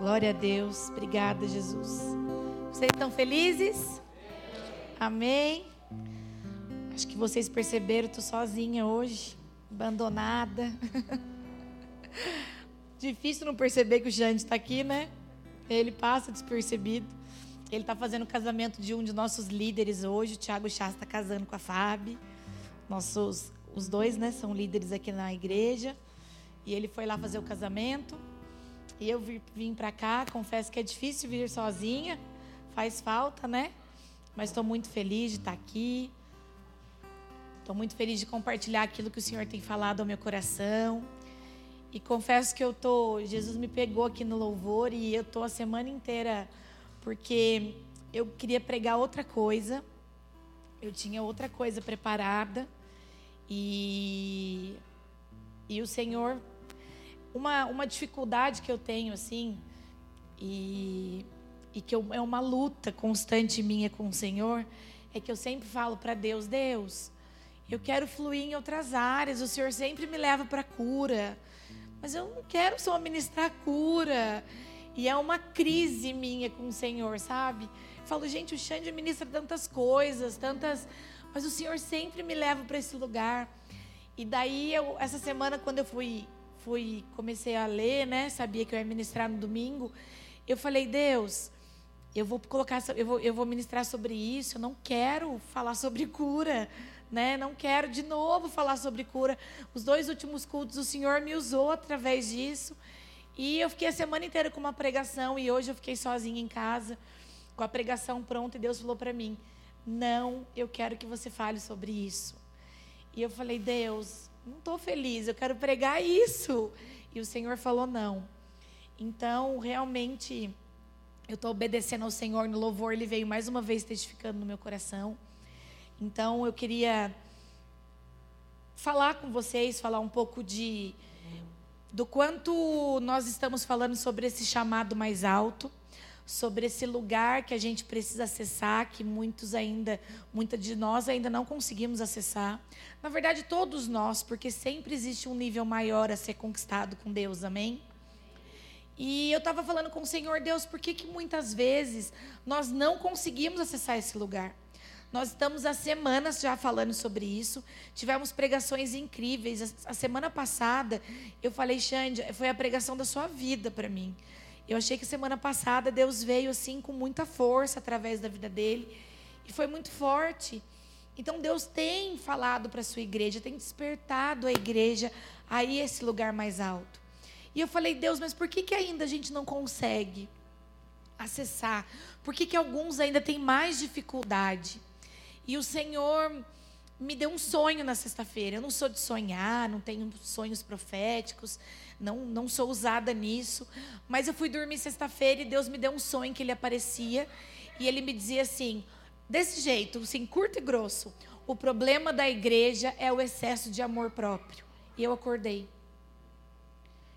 Glória a Deus. Obrigada, Jesus. Vocês estão felizes? Amém. Acho que vocês perceberam, estou sozinha hoje, abandonada. Difícil não perceber que o Jande está aqui, né? Ele passa despercebido. Ele está fazendo o casamento de um de nossos líderes hoje. O Thiago Chá está casando com a Fábio. Nossos, os dois, né, são líderes aqui na igreja. E ele foi lá fazer o casamento. E eu vim para cá. Confesso que é difícil vir sozinha. Faz falta, né? Mas estou muito feliz de estar tá aqui. Estou muito feliz de compartilhar aquilo que o Senhor tem falado ao meu coração. E confesso que eu tô, Jesus me pegou aqui no louvor e eu tô a semana inteira porque eu queria pregar outra coisa. Eu tinha outra coisa preparada e e o Senhor uma uma dificuldade que eu tenho assim e e que eu, é uma luta constante minha com o Senhor é que eu sempre falo para Deus, Deus, eu quero fluir em outras áreas. O Senhor sempre me leva para cura. Mas eu não quero só ministrar cura. E é uma crise minha com o Senhor, sabe? Eu falo, gente, o Xande ministra tantas coisas, tantas. Mas o Senhor sempre me leva para esse lugar. E daí, eu, essa semana, quando eu fui, fui, comecei a ler, né? Sabia que eu ia ministrar no domingo. Eu falei, Deus, eu vou colocar, eu vou, eu vou ministrar sobre isso. Eu não quero falar sobre cura né? Não quero de novo falar sobre cura. Os dois últimos cultos o Senhor me usou através disso. E eu fiquei a semana inteira com uma pregação e hoje eu fiquei sozinha em casa com a pregação pronta e Deus falou para mim: "Não, eu quero que você fale sobre isso". E eu falei: "Deus, não estou feliz, eu quero pregar isso". E o Senhor falou: "Não". Então, realmente eu estou obedecendo ao Senhor no louvor, ele veio mais uma vez testificando no meu coração. Então eu queria falar com vocês, falar um pouco de do quanto nós estamos falando sobre esse chamado mais alto, sobre esse lugar que a gente precisa acessar, que muitos ainda, muita de nós ainda não conseguimos acessar. Na verdade, todos nós, porque sempre existe um nível maior a ser conquistado com Deus, amém? E eu estava falando com o Senhor, Deus, por que, que muitas vezes nós não conseguimos acessar esse lugar? Nós estamos há semanas já falando sobre isso. Tivemos pregações incríveis. A semana passada, eu falei, Xande, foi a pregação da sua vida para mim. Eu achei que semana passada Deus veio assim com muita força através da vida dele. E foi muito forte. Então Deus tem falado para a sua igreja, tem despertado a igreja a esse lugar mais alto. E eu falei, Deus, mas por que, que ainda a gente não consegue acessar? Por que, que alguns ainda têm mais dificuldade? E o Senhor me deu um sonho na sexta-feira. Eu não sou de sonhar, não tenho sonhos proféticos, não, não sou usada nisso. Mas eu fui dormir sexta-feira e Deus me deu um sonho que ele aparecia. E ele me dizia assim, desse jeito, assim, curto e grosso: o problema da igreja é o excesso de amor próprio. E eu acordei.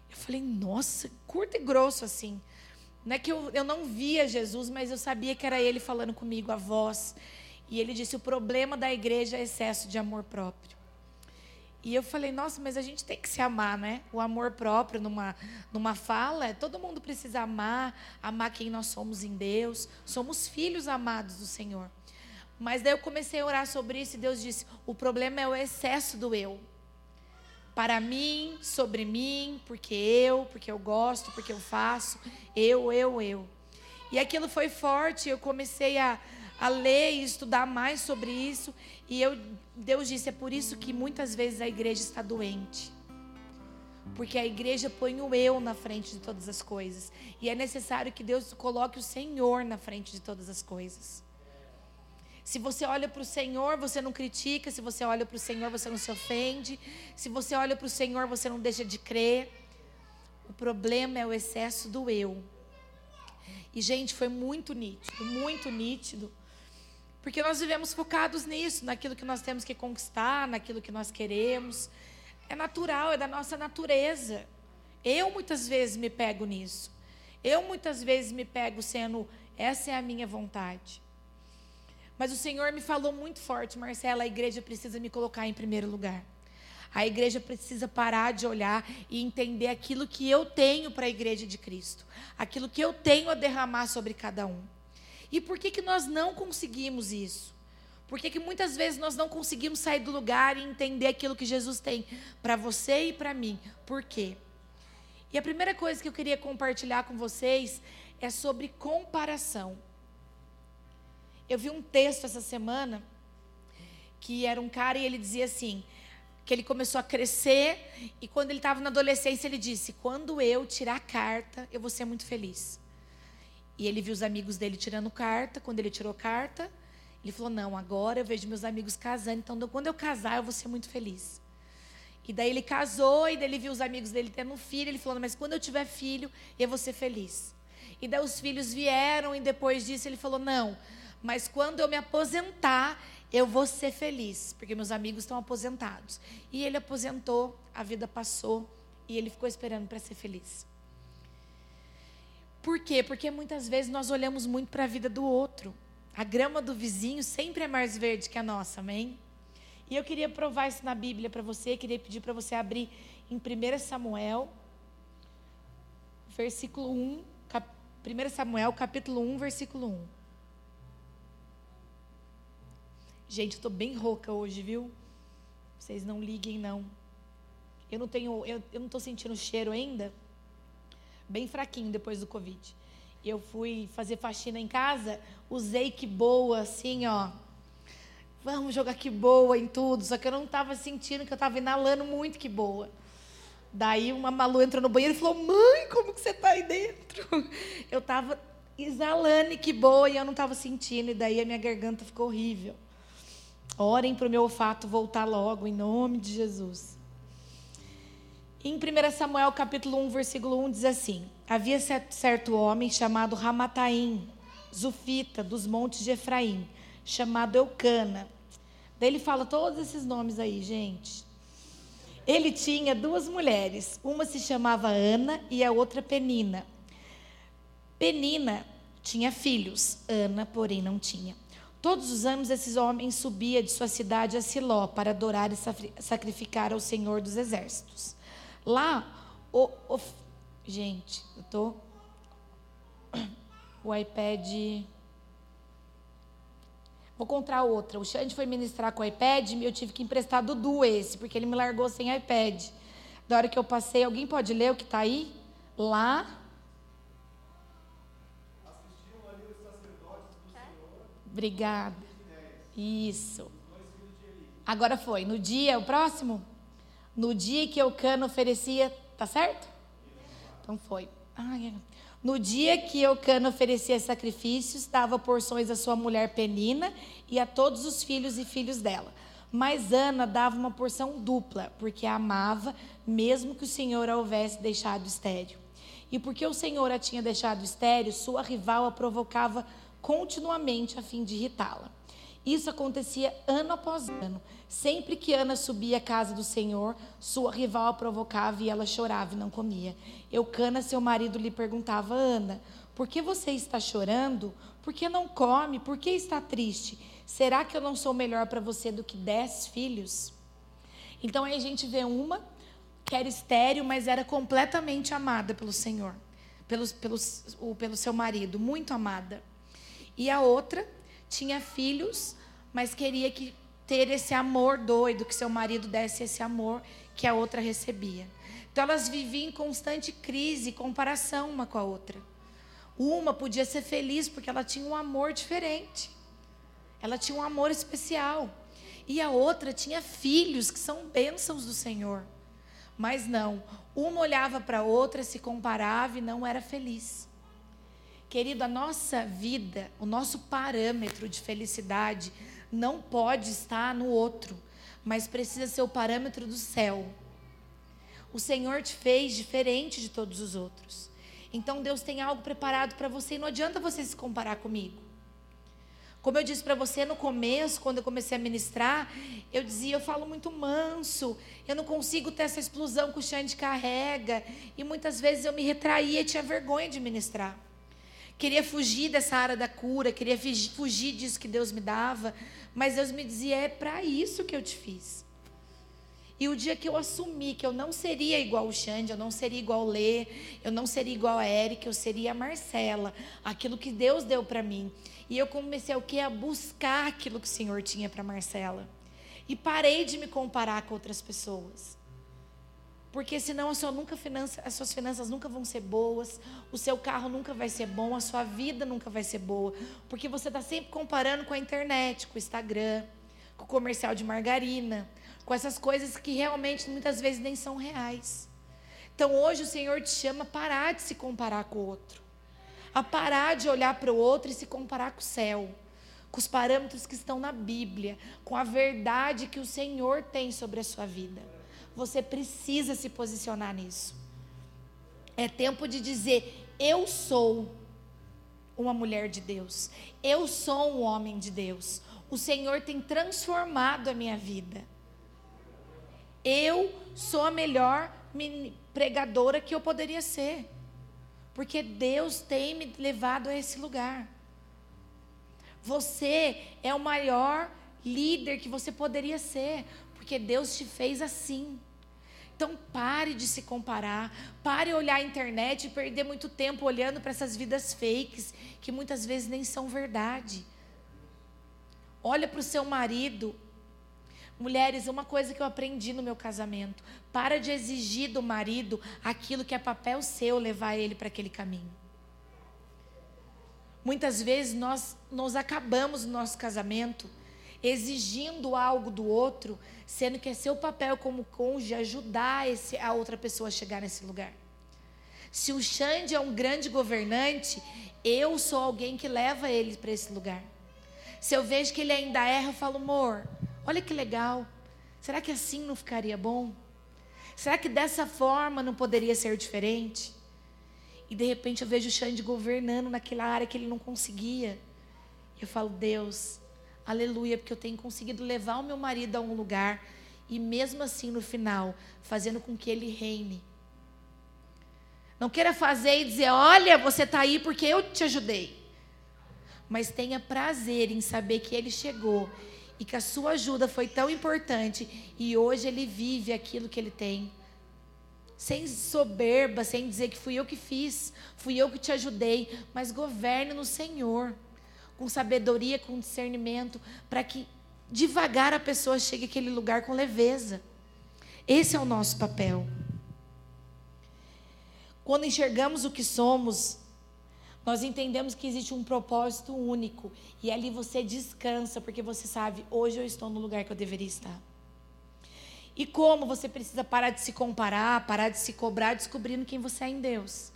Eu falei, nossa, curto e grosso assim. Não é que eu, eu não via Jesus, mas eu sabia que era ele falando comigo, a voz. E ele disse: o problema da igreja é excesso de amor próprio. E eu falei: nossa, mas a gente tem que se amar, né? O amor próprio numa, numa fala, todo mundo precisa amar, amar quem nós somos em Deus. Somos filhos amados do Senhor. Mas daí eu comecei a orar sobre isso e Deus disse: o problema é o excesso do eu. Para mim, sobre mim, porque eu, porque eu gosto, porque eu faço, eu, eu, eu. E aquilo foi forte, eu comecei a, a ler e estudar mais sobre isso. E eu, Deus disse: é por isso que muitas vezes a igreja está doente. Porque a igreja põe o eu na frente de todas as coisas. E é necessário que Deus coloque o Senhor na frente de todas as coisas. Se você olha para o Senhor, você não critica. Se você olha para o Senhor, você não se ofende. Se você olha para o Senhor, você não deixa de crer. O problema é o excesso do eu. E, gente, foi muito nítido, muito nítido porque nós vivemos focados nisso, naquilo que nós temos que conquistar, naquilo que nós queremos. É natural, é da nossa natureza. Eu muitas vezes me pego nisso. Eu muitas vezes me pego sendo, essa é a minha vontade. Mas o Senhor me falou muito forte, Marcela, a igreja precisa me colocar em primeiro lugar. A igreja precisa parar de olhar e entender aquilo que eu tenho para a igreja de Cristo, aquilo que eu tenho a derramar sobre cada um. E por que, que nós não conseguimos isso? Por que, que muitas vezes nós não conseguimos sair do lugar e entender aquilo que Jesus tem para você e para mim? Por quê? E a primeira coisa que eu queria compartilhar com vocês é sobre comparação. Eu vi um texto essa semana que era um cara e ele dizia assim: que ele começou a crescer e quando ele estava na adolescência ele disse: quando eu tirar carta, eu vou ser muito feliz. E ele viu os amigos dele tirando carta. Quando ele tirou carta, ele falou: não, agora eu vejo meus amigos casando, então quando eu casar eu vou ser muito feliz. E daí ele casou e daí ele viu os amigos dele tendo um filho. Ele falou: mas quando eu tiver filho, eu vou ser feliz. E daí os filhos vieram e depois disso ele falou: não, mas quando eu me aposentar, eu vou ser feliz, porque meus amigos estão aposentados. E ele aposentou, a vida passou e ele ficou esperando para ser feliz. Por quê? Porque muitas vezes nós olhamos muito para a vida do outro. A grama do vizinho sempre é mais verde que a nossa, amém? E eu queria provar isso na Bíblia para você, queria pedir para você abrir em 1 Samuel, versículo 1, cap, 1 Samuel, capítulo 1, versículo 1. Gente, eu estou bem rouca hoje, viu? Vocês não liguem, não. Eu não tenho, eu, eu não estou sentindo cheiro ainda. Bem fraquinho depois do Covid. Eu fui fazer faxina em casa, usei que boa, assim, ó. Vamos jogar que boa em tudo. Só que eu não estava sentindo que eu estava inalando muito que boa. Daí uma Malu entrou no banheiro e falou: Mãe, como que você está aí dentro? Eu estava exalando que boa e eu não estava sentindo. E daí a minha garganta ficou horrível. Orem para o meu olfato voltar logo, em nome de Jesus. Em 1 Samuel capítulo 1, versículo 1 diz assim: Havia certo homem chamado Ramataim, Zufita, dos montes de Efraim, chamado Eucana. Daí ele fala todos esses nomes aí, gente. Ele tinha duas mulheres, uma se chamava Ana e a outra Penina. Penina tinha filhos, Ana, porém, não tinha. Todos os anos esses homens subiam de sua cidade a Siló para adorar e sacrificar ao Senhor dos Exércitos. Lá, o, o gente, eu tô o iPad Vou contar outra. O Xande foi ministrar com o iPad e eu tive que emprestar do Dudu esse, porque ele me largou sem iPad. Da hora que eu passei, alguém pode ler o que está aí? Lá Obrigada. Isso. Agora foi. No dia, o próximo? No dia que Eucana oferecia, tá certo? Então foi. No dia que Eucana oferecia sacrifícios, dava porções à sua mulher Penina e a todos os filhos e filhos dela. Mas Ana dava uma porção dupla, porque a amava, mesmo que o Senhor a houvesse deixado estéreo. E porque o Senhor a tinha deixado estéreo, sua rival a provocava continuamente a fim de irritá-la. Isso acontecia ano após ano. Sempre que Ana subia à casa do Senhor, sua rival a provocava e ela chorava e não comia. Eucana, seu marido, lhe perguntava: Ana, por que você está chorando? Por que não come? Por que está triste? Será que eu não sou melhor para você do que dez filhos? Então aí a gente vê uma que era estéreo, mas era completamente amada pelo Senhor, pelo, pelo, pelo seu marido, muito amada. E a outra tinha filhos, mas queria que ter esse amor doido, que seu marido desse esse amor que a outra recebia. Então elas viviam em constante crise, comparação uma com a outra. Uma podia ser feliz porque ela tinha um amor diferente. Ela tinha um amor especial. E a outra tinha filhos que são bênçãos do Senhor. Mas não, uma olhava para a outra, se comparava e não era feliz. Querido, a nossa vida, o nosso parâmetro de felicidade não pode estar no outro, mas precisa ser o parâmetro do céu. O Senhor te fez diferente de todos os outros. Então Deus tem algo preparado para você e não adianta você se comparar comigo. Como eu disse para você no começo, quando eu comecei a ministrar, eu dizia, eu falo muito manso, eu não consigo ter essa explosão que o Xande carrega. E muitas vezes eu me retraía e tinha vergonha de ministrar queria fugir dessa área da cura, queria fugir disso que Deus me dava, mas Deus me dizia: é para isso que eu te fiz. E o dia que eu assumi que eu não seria igual o Xande, eu não seria igual o Lê, eu não seria igual a Eric, eu seria a Marcela, aquilo que Deus deu para mim. E eu comecei o que a buscar aquilo que o Senhor tinha para Marcela. E parei de me comparar com outras pessoas. Porque senão a sua nunca finança, as suas finanças nunca vão ser boas, o seu carro nunca vai ser bom, a sua vida nunca vai ser boa. Porque você está sempre comparando com a internet, com o Instagram, com o comercial de margarina, com essas coisas que realmente muitas vezes nem são reais. Então hoje o Senhor te chama a parar de se comparar com o outro, a parar de olhar para o outro e se comparar com o céu, com os parâmetros que estão na Bíblia, com a verdade que o Senhor tem sobre a sua vida. Você precisa se posicionar nisso. É tempo de dizer: eu sou uma mulher de Deus. Eu sou um homem de Deus. O Senhor tem transformado a minha vida. Eu sou a melhor pregadora que eu poderia ser. Porque Deus tem me levado a esse lugar. Você é o maior líder que você poderia ser, porque Deus te fez assim. Então pare de se comparar, pare de olhar a internet e perder muito tempo olhando para essas vidas fakes que muitas vezes nem são verdade. Olha para o seu marido. Mulheres, uma coisa que eu aprendi no meu casamento: para de exigir do marido aquilo que é papel seu levar ele para aquele caminho. Muitas vezes nós nos acabamos no nosso casamento exigindo algo do outro, sendo que é seu papel como cônjuge ajudar esse, a outra pessoa a chegar nesse lugar. Se o Xande é um grande governante, eu sou alguém que leva ele para esse lugar. Se eu vejo que ele ainda erra, eu falo, amor, olha que legal. Será que assim não ficaria bom? Será que dessa forma não poderia ser diferente? E de repente eu vejo o Xande governando naquela área que ele não conseguia. Eu falo, Deus, Aleluia, porque eu tenho conseguido levar o meu marido a um lugar e mesmo assim no final, fazendo com que ele reine. Não queira fazer e dizer, olha, você está aí porque eu te ajudei. Mas tenha prazer em saber que ele chegou e que a sua ajuda foi tão importante e hoje ele vive aquilo que ele tem. Sem soberba, sem dizer que fui eu que fiz, fui eu que te ajudei, mas governe no Senhor com sabedoria, com discernimento, para que devagar a pessoa chegue àquele lugar com leveza. Esse é o nosso papel. Quando enxergamos o que somos, nós entendemos que existe um propósito único. E ali você descansa, porque você sabe, hoje eu estou no lugar que eu deveria estar. E como você precisa parar de se comparar, parar de se cobrar, descobrindo quem você é em Deus.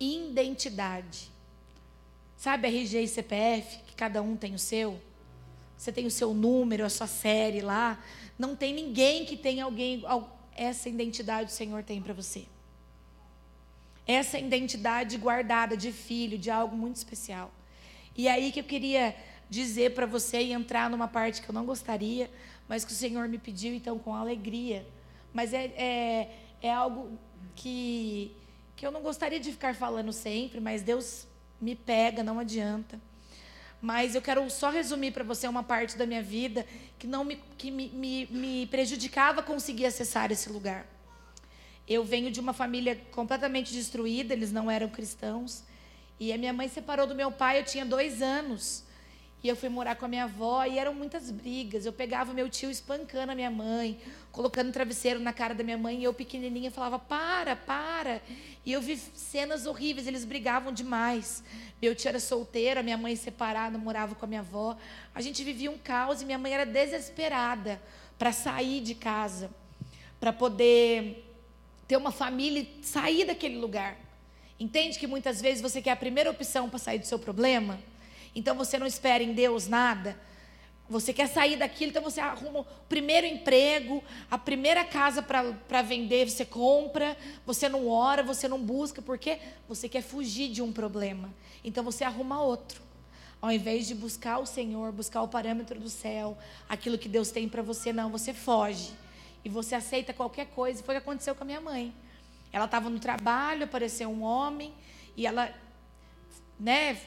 Identidade. Sabe RG e CPF, que cada um tem o seu? Você tem o seu número, a sua série lá. Não tem ninguém que tenha alguém. Essa identidade o Senhor tem para você. Essa identidade guardada de filho, de algo muito especial. E aí que eu queria dizer para você e entrar numa parte que eu não gostaria, mas que o Senhor me pediu, então, com alegria. Mas é, é, é algo que, que eu não gostaria de ficar falando sempre, mas Deus me pega, não adianta. Mas eu quero só resumir para você uma parte da minha vida que não me, que me, me, me prejudicava conseguir acessar esse lugar. Eu venho de uma família completamente destruída, eles não eram cristãos. E a minha mãe separou do meu pai, eu tinha dois anos. E eu fui morar com a minha avó e eram muitas brigas. Eu pegava meu tio espancando a minha mãe, colocando travesseiro na cara da minha mãe, e eu pequenininha falava: "Para, para". E eu vi cenas horríveis, eles brigavam demais. Meu tio era solteiro, a minha mãe separada, morava com a minha avó. A gente vivia um caos e minha mãe era desesperada para sair de casa, para poder ter uma família e sair daquele lugar. Entende que muitas vezes você quer a primeira opção para sair do seu problema? Então você não espera em Deus nada. Você quer sair daquilo, então você arruma o primeiro emprego, a primeira casa para vender, você compra, você não ora, você não busca, porque você quer fugir de um problema. Então você arruma outro. Ao invés de buscar o Senhor, buscar o parâmetro do céu, aquilo que Deus tem para você, não, você foge. E você aceita qualquer coisa. Foi o que aconteceu com a minha mãe. Ela estava no trabalho, apareceu um homem, e ela, né,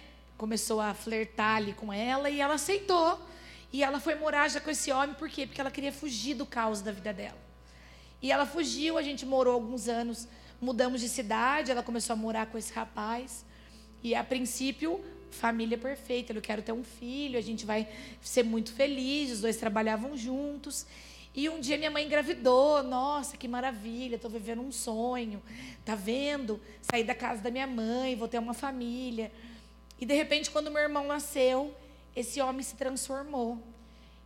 começou a flertar ali com ela e ela aceitou. E ela foi morar já com esse homem, por quê? Porque ela queria fugir do caos da vida dela. E ela fugiu, a gente morou alguns anos, mudamos de cidade, ela começou a morar com esse rapaz. E a princípio, família perfeita, eu quero ter um filho, a gente vai ser muito feliz, os dois trabalhavam juntos. E um dia minha mãe engravidou, nossa, que maravilha, estou vivendo um sonho, tá vendo? Saí da casa da minha mãe, vou ter uma família. E de repente, quando meu irmão nasceu, esse homem se transformou.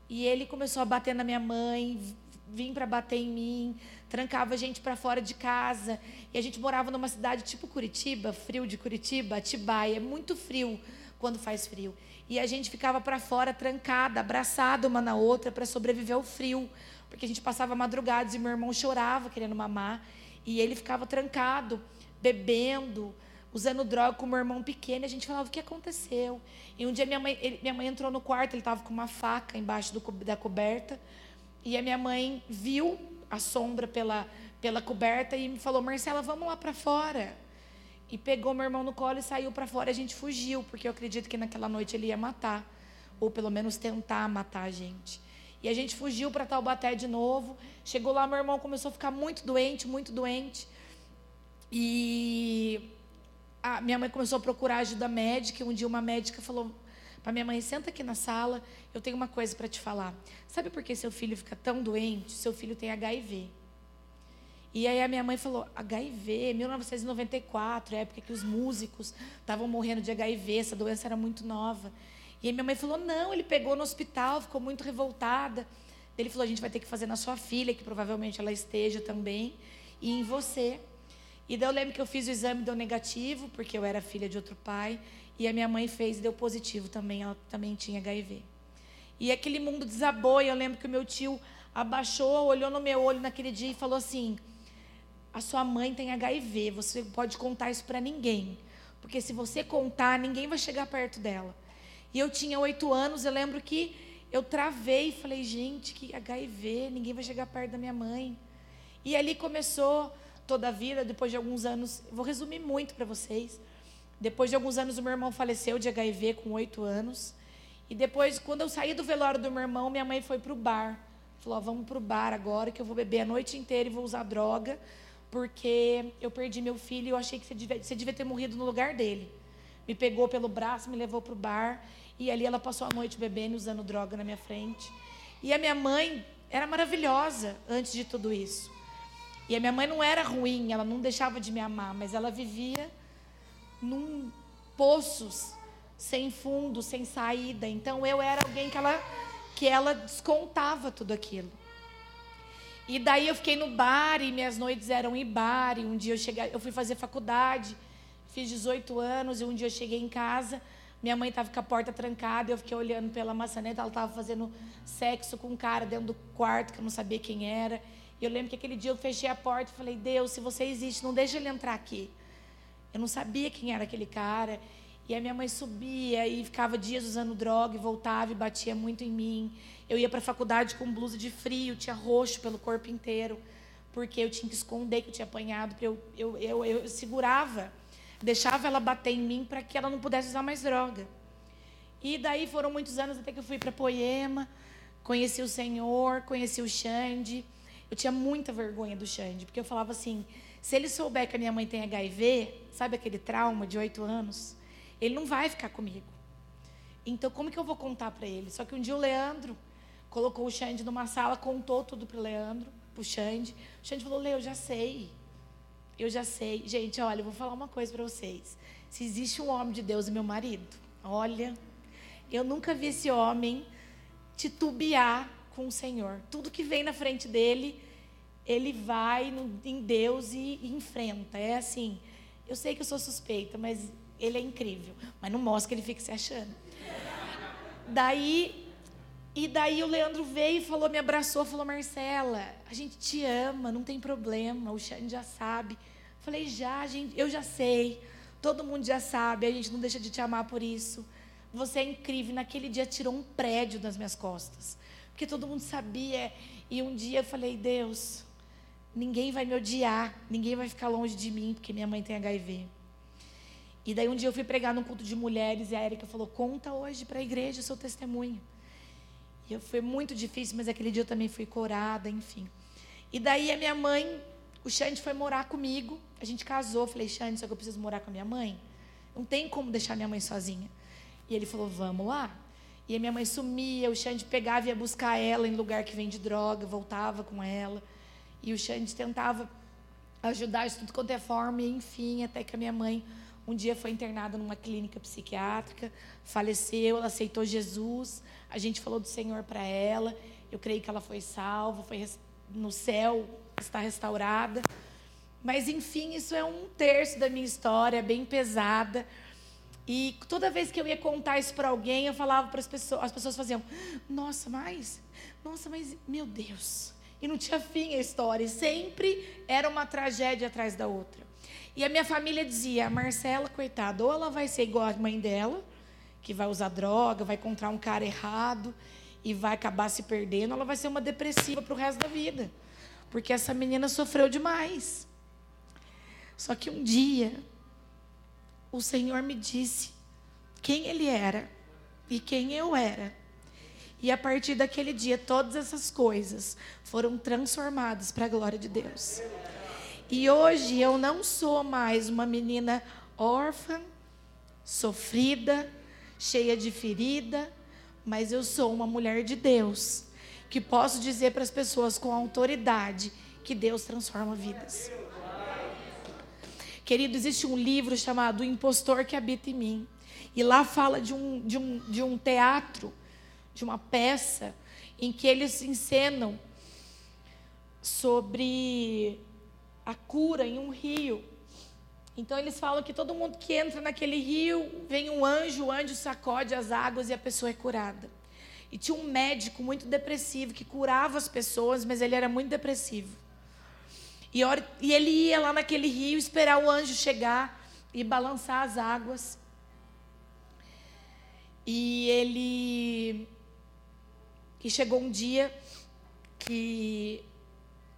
E ele começou a bater na minha mãe, vir para bater em mim, trancava a gente para fora de casa. E a gente morava numa cidade tipo Curitiba, frio de Curitiba, Atibaia, é muito frio quando faz frio. E a gente ficava para fora trancada, abraçada uma na outra para sobreviver ao frio, porque a gente passava madrugadas e meu irmão chorava querendo mamar, e ele ficava trancado, bebendo, usando droga com meu irmão pequeno, a gente falava: "O que aconteceu?" E um dia minha mãe, ele, minha mãe entrou no quarto, ele estava com uma faca embaixo do, da coberta. E a minha mãe viu a sombra pela, pela coberta e me falou: Marcela, vamos lá para fora. E pegou meu irmão no colo e saiu para fora. A gente fugiu, porque eu acredito que naquela noite ele ia matar, ou pelo menos tentar matar a gente. E a gente fugiu para Taubaté de novo. Chegou lá, meu irmão começou a ficar muito doente, muito doente. E a minha mãe começou a procurar ajuda médica. Um dia uma médica falou: para minha mãe, senta aqui na sala, eu tenho uma coisa para te falar. Sabe por que seu filho fica tão doente? Seu filho tem HIV. E aí a minha mãe falou, HIV, 1994, época que os músicos estavam morrendo de HIV, essa doença era muito nova. E aí minha mãe falou, não, ele pegou no hospital, ficou muito revoltada. Ele falou, a gente vai ter que fazer na sua filha, que provavelmente ela esteja também, e em você. E daí eu lembro que eu fiz o exame, deu negativo, porque eu era filha de outro pai. E a minha mãe fez e deu positivo também, ela também tinha HIV. E aquele mundo desabou, e eu lembro que o meu tio abaixou, olhou no meu olho naquele dia e falou assim: A sua mãe tem HIV, você pode contar isso para ninguém. Porque se você contar, ninguém vai chegar perto dela. E eu tinha oito anos, eu lembro que eu travei e falei, gente, que HIV, ninguém vai chegar perto da minha mãe. E ali começou toda a vida, depois de alguns anos, vou resumir muito para vocês. Depois de alguns anos, o meu irmão faleceu de HIV com oito anos. E depois, quando eu saí do velório do meu irmão, minha mãe foi para o bar. Falou: vamos para o bar agora, que eu vou beber a noite inteira e vou usar droga, porque eu perdi meu filho e eu achei que você devia, você devia ter morrido no lugar dele. Me pegou pelo braço, me levou para o bar. E ali ela passou a noite bebendo e usando droga na minha frente. E a minha mãe era maravilhosa antes de tudo isso. E a minha mãe não era ruim, ela não deixava de me amar, mas ela vivia num poços sem fundo, sem saída. Então eu era alguém que ela que ela descontava tudo aquilo. E daí eu fiquei no bar e minhas noites eram em bar. E um dia eu cheguei, eu fui fazer faculdade, fiz 18 anos e um dia eu cheguei em casa, minha mãe estava com a porta trancada, eu fiquei olhando pela maçaneta, ela estava fazendo sexo com um cara dentro do quarto que eu não sabia quem era. E eu lembro que aquele dia eu fechei a porta e falei: "Deus, se você existe, não deixa ele entrar aqui". Eu não sabia quem era aquele cara. E a minha mãe subia e ficava dias usando droga e voltava e batia muito em mim. Eu ia para a faculdade com blusa de frio, tinha roxo pelo corpo inteiro, porque eu tinha que esconder que eu tinha apanhado. Eu, eu, eu, eu segurava, deixava ela bater em mim para que ela não pudesse usar mais droga. E daí foram muitos anos até que eu fui para Poema, conheci o Senhor, conheci o Xande. Eu tinha muita vergonha do Xande, porque eu falava assim: se ele souber que a minha mãe tem HIV, sabe aquele trauma de oito anos? Ele não vai ficar comigo. Então, como que eu vou contar para ele? Só que um dia o Leandro colocou o Xande numa sala, contou tudo para o Leandro, para o Xande. O Xande falou: Lê, eu já sei. Eu já sei. Gente, olha, eu vou falar uma coisa para vocês. Se existe um homem de Deus meu marido, olha, eu nunca vi esse homem titubear com o Senhor. Tudo que vem na frente dele, ele vai no, em Deus e, e, enfrenta. É assim, eu sei que eu sou suspeita, mas ele é incrível. Mas não mostra que ele fica se achando. Daí, e daí o Leandro veio e falou, me abraçou, falou, Marcela, a gente te ama, não tem problema, o Xande já sabe. Falei, já, gente, eu já sei, todo mundo já sabe, a gente não deixa de te amar por isso. Você é incrível. Naquele dia tirou um prédio das minhas costas. Porque todo mundo sabia. E um dia eu falei, Deus, ninguém vai me odiar, ninguém vai ficar longe de mim, porque minha mãe tem HIV. E daí um dia eu fui pregar num culto de mulheres e a Erika falou: Conta hoje para a igreja o seu testemunho. E eu, foi muito difícil, mas aquele dia eu também fui corada, enfim. E daí a minha mãe, o Xande foi morar comigo. A gente casou. Falei, Xande, só que eu preciso morar com a minha mãe. Não tem como deixar minha mãe sozinha. E ele falou, vamos lá. E a minha mãe sumia, o Xande pegava e ia buscar ela em lugar que vende droga, voltava com ela. E o Xande tentava ajudar de tudo quanto é forma, e enfim, até que a minha mãe um dia foi internada numa clínica psiquiátrica, faleceu, ela aceitou Jesus, a gente falou do Senhor para ela, eu creio que ela foi salva, foi no céu, está restaurada. Mas enfim, isso é um terço da minha história, bem pesada. E toda vez que eu ia contar isso para alguém, eu falava para as pessoas, as pessoas faziam: "Nossa, mas, nossa, mas meu Deus". E não tinha fim a história, e sempre era uma tragédia atrás da outra. E a minha família dizia: a Marcela, coitada, ou ela vai ser igual a mãe dela, que vai usar droga, vai encontrar um cara errado e vai acabar se perdendo, ela vai ser uma depressiva para o resto da vida. Porque essa menina sofreu demais. Só que um dia, o Senhor me disse quem ele era e quem eu era. E a partir daquele dia, todas essas coisas foram transformadas para a glória de Deus. E hoje eu não sou mais uma menina órfã, sofrida, cheia de ferida, mas eu sou uma mulher de Deus, que posso dizer para as pessoas com autoridade que Deus transforma vidas. Querido, existe um livro chamado O Impostor que Habita em Mim. E lá fala de um, de um, de um teatro, de uma peça, em que eles encenam sobre a cura em um rio. Então eles falam que todo mundo que entra naquele rio, vem um anjo, o anjo sacode as águas e a pessoa é curada. E tinha um médico muito depressivo que curava as pessoas, mas ele era muito depressivo. E, e ele ia lá naquele rio esperar o anjo chegar e balançar as águas. E ele. E chegou um dia que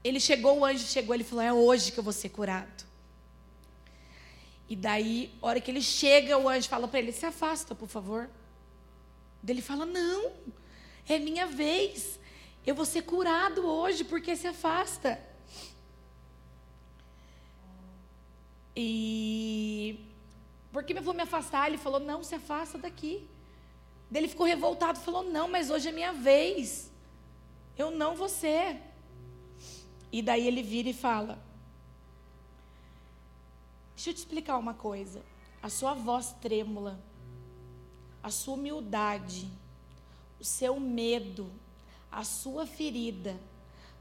ele chegou, o anjo chegou, ele falou: É hoje que eu vou ser curado. E daí, a hora que ele chega, o anjo fala para ele: Se afasta, por favor. Ele fala: Não, é minha vez. Eu vou ser curado hoje, porque se afasta. E porque eu vou me afastar? Ele falou: Não, se afasta daqui. Ele ficou revoltado, falou: Não, mas hoje é minha vez. Eu não vou ser. E daí ele vira e fala: Deixa eu te explicar uma coisa. A sua voz trêmula, a sua humildade, o seu medo, a sua ferida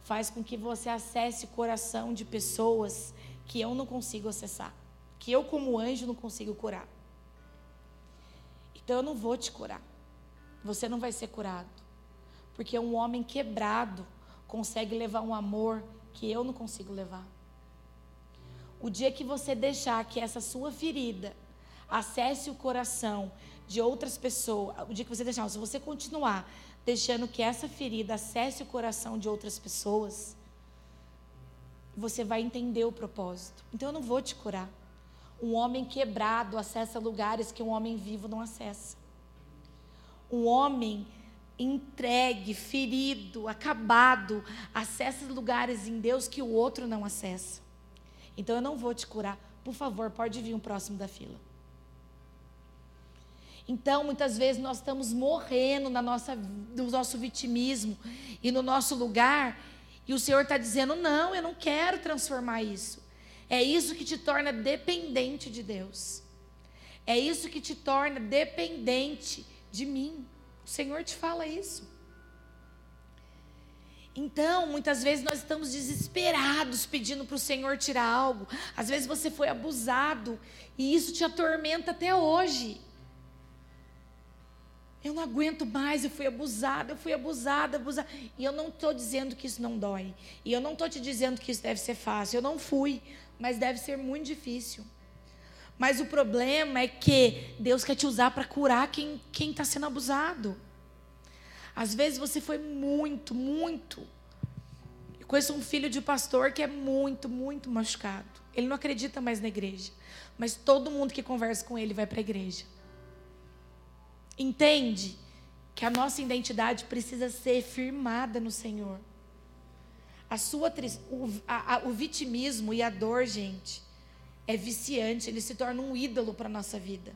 faz com que você acesse o coração de pessoas que eu não consigo acessar, que eu como anjo não consigo curar. Então eu não vou te curar. Você não vai ser curado. Porque um homem quebrado consegue levar um amor que eu não consigo levar. O dia que você deixar que essa sua ferida acesse o coração de outras pessoas, o dia que você deixar, se você continuar deixando que essa ferida acesse o coração de outras pessoas, você vai entender o propósito. Então eu não vou te curar. Um homem quebrado acessa lugares que um homem vivo não acessa. Um homem entregue, ferido, acabado, acessa lugares em Deus que o outro não acessa. Então eu não vou te curar. Por favor, pode vir um próximo da fila. Então, muitas vezes nós estamos morrendo na nossa, no nosso vitimismo e no nosso lugar, e o Senhor está dizendo: não, eu não quero transformar isso. É isso que te torna dependente de Deus. É isso que te torna dependente de mim. O Senhor te fala isso. Então, muitas vezes nós estamos desesperados pedindo para o Senhor tirar algo. Às vezes você foi abusado e isso te atormenta até hoje. Eu não aguento mais, eu fui abusada, eu fui abusada, abusada. E eu não estou dizendo que isso não dói. E eu não estou te dizendo que isso deve ser fácil. Eu não fui, mas deve ser muito difícil. Mas o problema é que Deus quer te usar para curar quem está sendo abusado. Às vezes você foi muito, muito. Eu conheço um filho de pastor que é muito, muito machucado. Ele não acredita mais na igreja. Mas todo mundo que conversa com ele vai para a igreja. Entende que a nossa identidade precisa ser firmada no Senhor. A sua o, a, a, o vitimismo e a dor, gente, é viciante, ele se torna um ídolo para a nossa vida.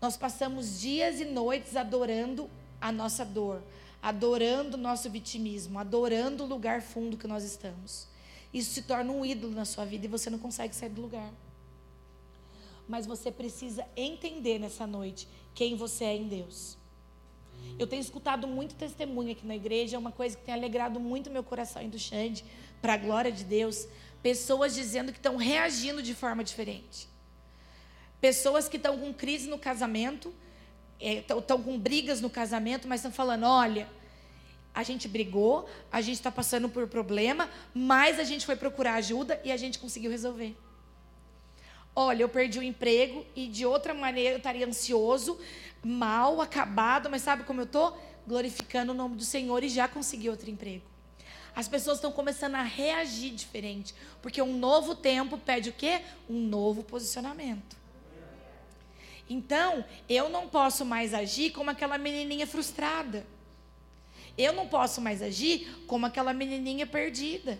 Nós passamos dias e noites adorando a nossa dor, adorando o nosso vitimismo, adorando o lugar fundo que nós estamos. Isso se torna um ídolo na sua vida e você não consegue sair do lugar. Mas você precisa entender nessa noite quem você é em Deus. Eu tenho escutado muito testemunho aqui na igreja, é uma coisa que tem alegrado muito meu coração e do Xande, para a glória de Deus. Pessoas dizendo que estão reagindo de forma diferente. Pessoas que estão com crise no casamento, estão é, com brigas no casamento, mas estão falando: olha, a gente brigou, a gente está passando por problema, mas a gente foi procurar ajuda e a gente conseguiu resolver. Olha, eu perdi o emprego e de outra maneira eu estaria ansioso, mal, acabado, mas sabe como eu estou? Glorificando o nome do Senhor e já consegui outro emprego. As pessoas estão começando a reagir diferente, porque um novo tempo pede o quê? Um novo posicionamento. Então, eu não posso mais agir como aquela menininha frustrada. Eu não posso mais agir como aquela menininha perdida.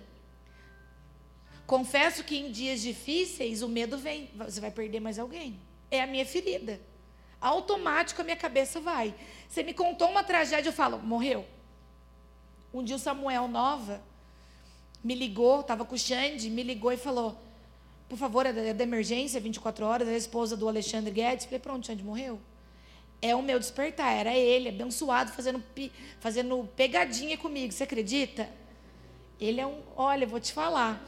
Confesso que em dias difíceis o medo vem. Você vai perder mais alguém. É a minha ferida. Automático a minha cabeça vai. Você me contou uma tragédia, eu falo, morreu. Um dia o Samuel Nova me ligou, estava com o Xande, me ligou e falou: por favor, é da, é emergência, 24 horas, é a esposa do Alexandre Guedes. Falei, pronto, Xande morreu. É o meu despertar, era ele, abençoado, fazendo, fazendo pegadinha comigo. Você acredita? Ele é um. Olha, vou te falar.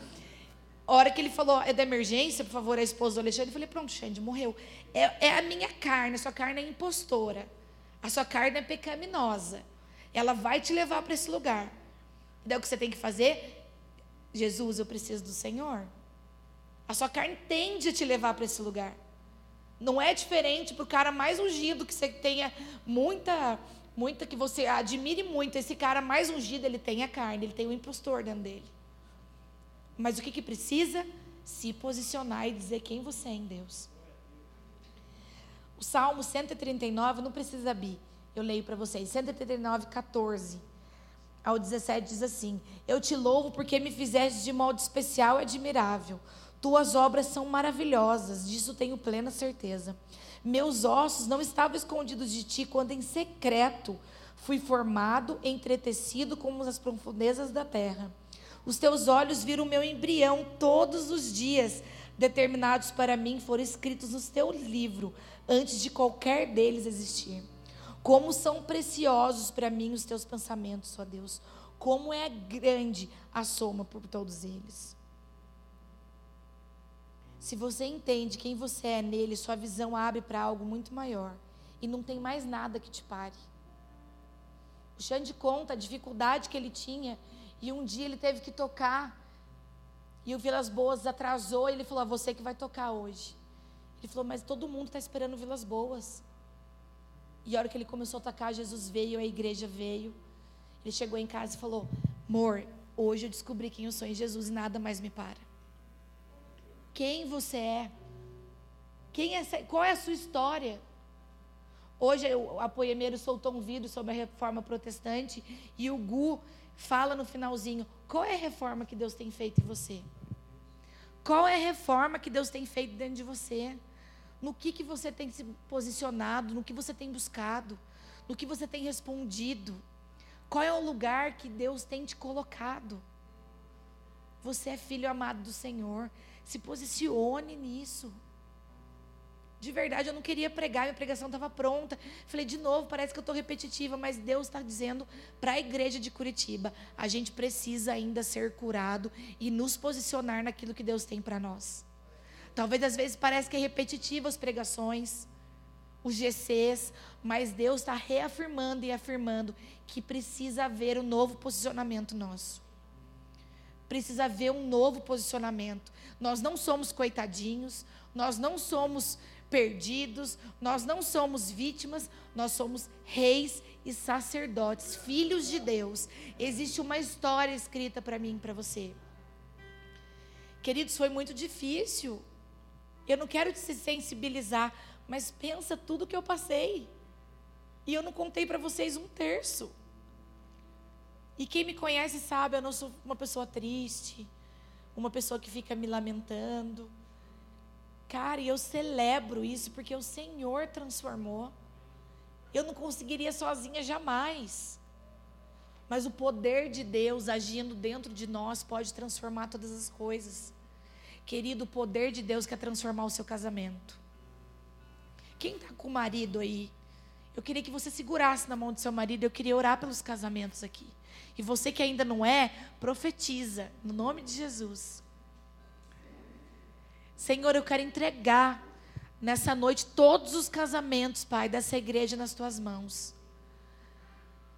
A hora que ele falou, é da emergência, por favor, a esposa do Alexandre, eu falei, pronto, Xande, morreu. É, é a minha carne, a sua carne é impostora. A sua carne é pecaminosa. Ela vai te levar para esse lugar. Daí o que você tem que fazer? Jesus, eu preciso do Senhor. A sua carne tende a te levar para esse lugar. Não é diferente para o cara mais ungido, que você tenha muita, muita, que você admire muito. Esse cara mais ungido, ele tem a carne, ele tem o impostor dentro dele. Mas o que, que precisa? Se posicionar e dizer quem você é em Deus. O Salmo 139, não precisa abrir, eu leio para vocês. 139, 14 ao 17 diz assim: Eu te louvo porque me fizeste de modo especial e admirável. Tuas obras são maravilhosas, disso tenho plena certeza. Meus ossos não estavam escondidos de ti quando em secreto fui formado, entretecido como as profundezas da terra. Os teus olhos viram o meu embrião todos os dias, determinados para mim, foram escritos no teu livro, antes de qualquer deles existir. Como são preciosos para mim os teus pensamentos, ó Deus. Como é grande a soma por todos eles. Se você entende quem você é nele, sua visão abre para algo muito maior. E não tem mais nada que te pare. O Xande conta a dificuldade que ele tinha. E um dia ele teve que tocar. E o Vilas Boas atrasou. E ele falou: ah, Você que vai tocar hoje. Ele falou: Mas todo mundo está esperando Vilas Boas. E a hora que ele começou a tocar, Jesus veio, a igreja veio. Ele chegou em casa e falou: Amor, hoje eu descobri quem eu sou em Jesus e nada mais me para quem você é. Quem é, qual é a sua história? Hoje a Poemeiro soltou um vídeo sobre a reforma protestante e o Gu fala no finalzinho: qual é a reforma que Deus tem feito em você? Qual é a reforma que Deus tem feito dentro de você? No que, que você tem se posicionado, no que você tem buscado, no que você tem respondido? Qual é o lugar que Deus tem te colocado? Você é filho amado do Senhor. Se posicione nisso. De verdade, eu não queria pregar, minha pregação estava pronta. Falei, de novo, parece que eu estou repetitiva, mas Deus está dizendo para a igreja de Curitiba: a gente precisa ainda ser curado e nos posicionar naquilo que Deus tem para nós. Talvez às vezes parece que é repetitiva as pregações, os GCs, mas Deus está reafirmando e afirmando que precisa haver um novo posicionamento nosso precisa haver um novo posicionamento. Nós não somos coitadinhos, nós não somos perdidos, nós não somos vítimas, nós somos reis e sacerdotes, filhos de Deus. Existe uma história escrita para mim e para você. Queridos, foi muito difícil. Eu não quero te sensibilizar, mas pensa tudo que eu passei. E eu não contei para vocês um terço. E quem me conhece sabe, eu não sou uma pessoa triste, uma pessoa que fica me lamentando. Cara, e eu celebro isso porque o Senhor transformou. Eu não conseguiria sozinha jamais. Mas o poder de Deus agindo dentro de nós pode transformar todas as coisas. Querido, o poder de Deus quer transformar o seu casamento. Quem está com o marido aí? Eu queria que você segurasse na mão do seu marido. Eu queria orar pelos casamentos aqui. E você que ainda não é, profetiza, no nome de Jesus. Senhor, eu quero entregar nessa noite todos os casamentos, Pai, dessa igreja nas tuas mãos.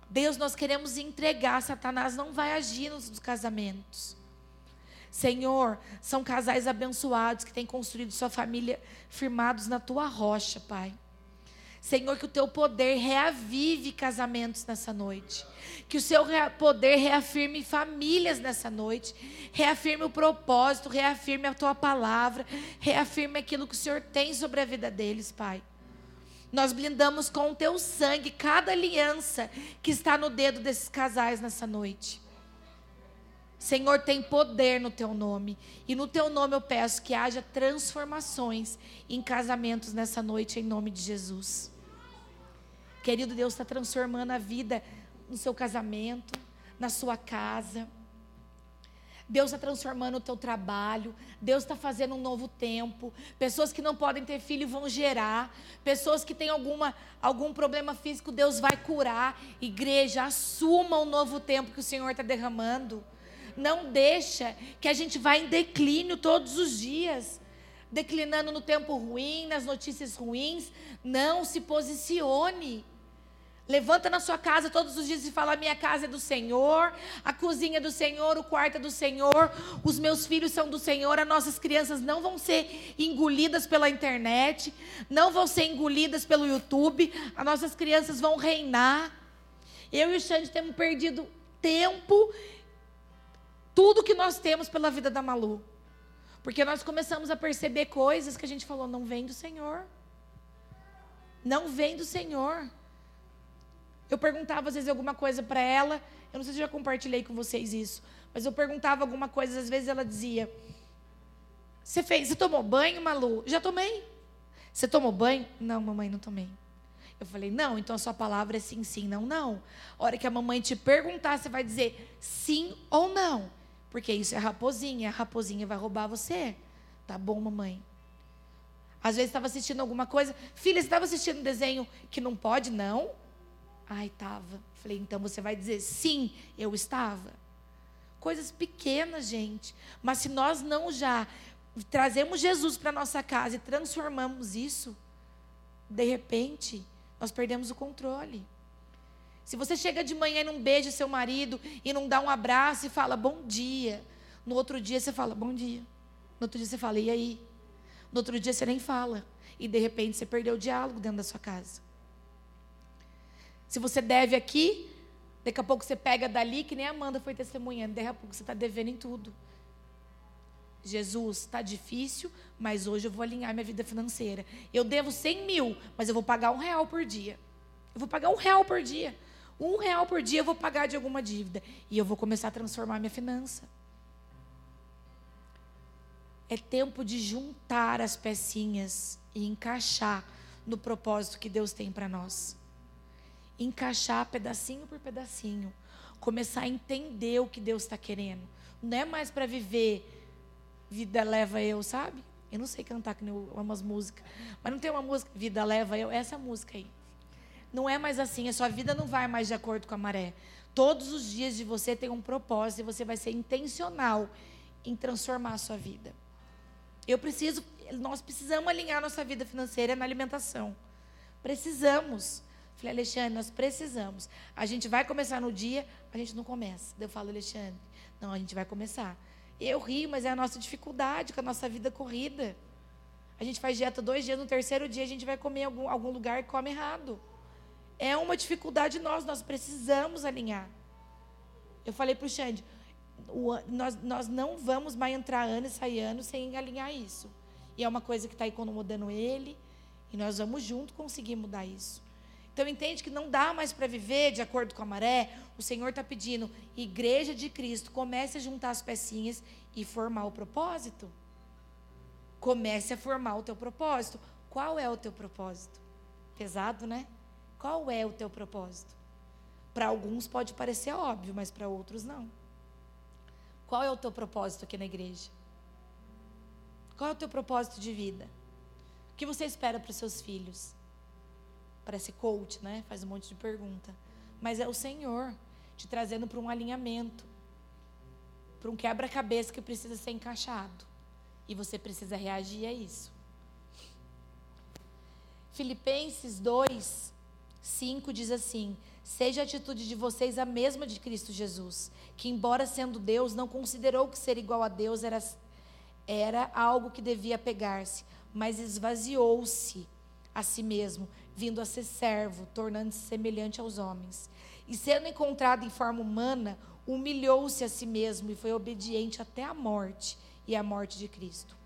Deus, nós queremos entregar, Satanás não vai agir nos casamentos. Senhor, são casais abençoados que têm construído sua família firmados na tua rocha, Pai. Senhor, que o teu poder reavive casamentos nessa noite. Que o seu poder reafirme famílias nessa noite. Reafirme o propósito, reafirme a tua palavra, reafirme aquilo que o Senhor tem sobre a vida deles, Pai. Nós blindamos com o teu sangue cada aliança que está no dedo desses casais nessa noite. Senhor, tem poder no teu nome. E no teu nome eu peço que haja transformações em casamentos nessa noite, em nome de Jesus. Querido Deus está transformando a vida no seu casamento, na sua casa. Deus está transformando o teu trabalho. Deus está fazendo um novo tempo. Pessoas que não podem ter filho vão gerar. Pessoas que têm alguma, algum problema físico, Deus vai curar. Igreja, assuma o novo tempo que o Senhor está derramando. Não deixa que a gente vá em declínio todos os dias. Declinando no tempo ruim, nas notícias ruins. Não se posicione. Levanta na sua casa todos os dias e fala: minha casa é do Senhor, a cozinha é do Senhor, o quarto é do Senhor, os meus filhos são do Senhor, as nossas crianças não vão ser engolidas pela internet, não vão ser engolidas pelo YouTube, as nossas crianças vão reinar. Eu e o Xande temos perdido tempo, tudo que nós temos pela vida da Malu. Porque nós começamos a perceber coisas que a gente falou: não vem do Senhor. Não vem do Senhor. Eu perguntava às vezes alguma coisa para ela, eu não sei se já compartilhei com vocês isso, mas eu perguntava alguma coisa, às vezes ela dizia: Você fez, você tomou banho, Malu? Já tomei. Você tomou banho? Não, mamãe, não tomei. Eu falei: Não, então a sua palavra é sim, sim, não, não. A hora que a mamãe te perguntar, você vai dizer sim ou não, porque isso é raposinha, a raposinha vai roubar você. Tá bom, mamãe? Às vezes estava assistindo alguma coisa, filha, você estava assistindo um desenho que não pode? Não. Ai, estava. Falei, então você vai dizer, sim, eu estava. Coisas pequenas, gente. Mas se nós não já trazemos Jesus para nossa casa e transformamos isso, de repente, nós perdemos o controle. Se você chega de manhã e não beija seu marido e não dá um abraço e fala bom dia, no outro dia você fala bom dia. No outro dia você fala e aí? No outro dia você nem fala. E de repente você perdeu o diálogo dentro da sua casa. Se você deve aqui, daqui a pouco você pega dali, que nem a Amanda foi testemunhando, daqui a pouco você está devendo em tudo. Jesus, está difícil, mas hoje eu vou alinhar minha vida financeira. Eu devo 100 mil, mas eu vou pagar um real por dia. Eu vou pagar um real por dia. Um real por dia eu vou pagar de alguma dívida. E eu vou começar a transformar minha finança. É tempo de juntar as pecinhas e encaixar no propósito que Deus tem para nós encaixar pedacinho por pedacinho, começar a entender o que Deus está querendo. Não é mais para viver vida leva eu, sabe? Eu não sei cantar que eu amo as músicas, mas não tem uma música vida leva eu, essa música aí. Não é mais assim, a sua vida não vai mais de acordo com a maré. Todos os dias de você tem um propósito e você vai ser intencional em transformar a sua vida. Eu preciso, nós precisamos alinhar nossa vida financeira na alimentação. Precisamos. Falei, Alexandre, nós precisamos. A gente vai começar no dia, a gente não começa. Eu falo, Alexandre, não, a gente vai começar. Eu rio, mas é a nossa dificuldade com a nossa vida corrida. A gente faz dieta dois dias, no terceiro dia a gente vai comer em algum, algum lugar e come errado. É uma dificuldade nossa, nós precisamos alinhar. Eu falei para o Xande, nós, nós não vamos mais entrar ano e sair ano sem alinhar isso. E é uma coisa que está incomodando ele, e nós vamos junto conseguir mudar isso. Então entende que não dá mais para viver de acordo com a maré. O Senhor está pedindo, igreja de Cristo, comece a juntar as pecinhas e formar o propósito. Comece a formar o teu propósito. Qual é o teu propósito? Pesado, né? Qual é o teu propósito? Para alguns pode parecer óbvio, mas para outros não. Qual é o teu propósito aqui na igreja? Qual é o teu propósito de vida? O que você espera para os seus filhos? Parece coach, né? Faz um monte de pergunta. Mas é o Senhor te trazendo para um alinhamento, para um quebra-cabeça que precisa ser encaixado. E você precisa reagir a isso. Filipenses 2, 5 diz assim: Seja a atitude de vocês a mesma de Cristo Jesus, que, embora sendo Deus, não considerou que ser igual a Deus era, era algo que devia pegar-se, mas esvaziou-se a si mesmo, vindo a ser servo, tornando-se semelhante aos homens. E sendo encontrado em forma humana, humilhou-se a si mesmo e foi obediente até a morte e a morte de Cristo.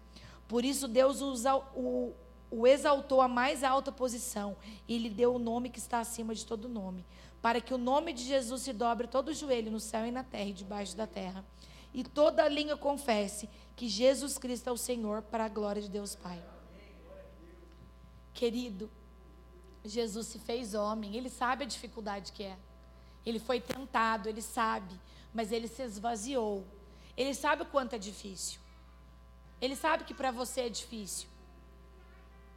Por isso, Deus o, o exaltou à mais alta posição e lhe deu o nome que está acima de todo nome, para que o nome de Jesus se dobre todo o joelho no céu e na terra e debaixo da terra, e toda a língua confesse que Jesus Cristo é o Senhor, para a glória de Deus Pai. Querido, Jesus se fez homem, ele sabe a dificuldade que é. Ele foi tentado, ele sabe, mas ele se esvaziou. Ele sabe o quanto é difícil. Ele sabe que para você é difícil.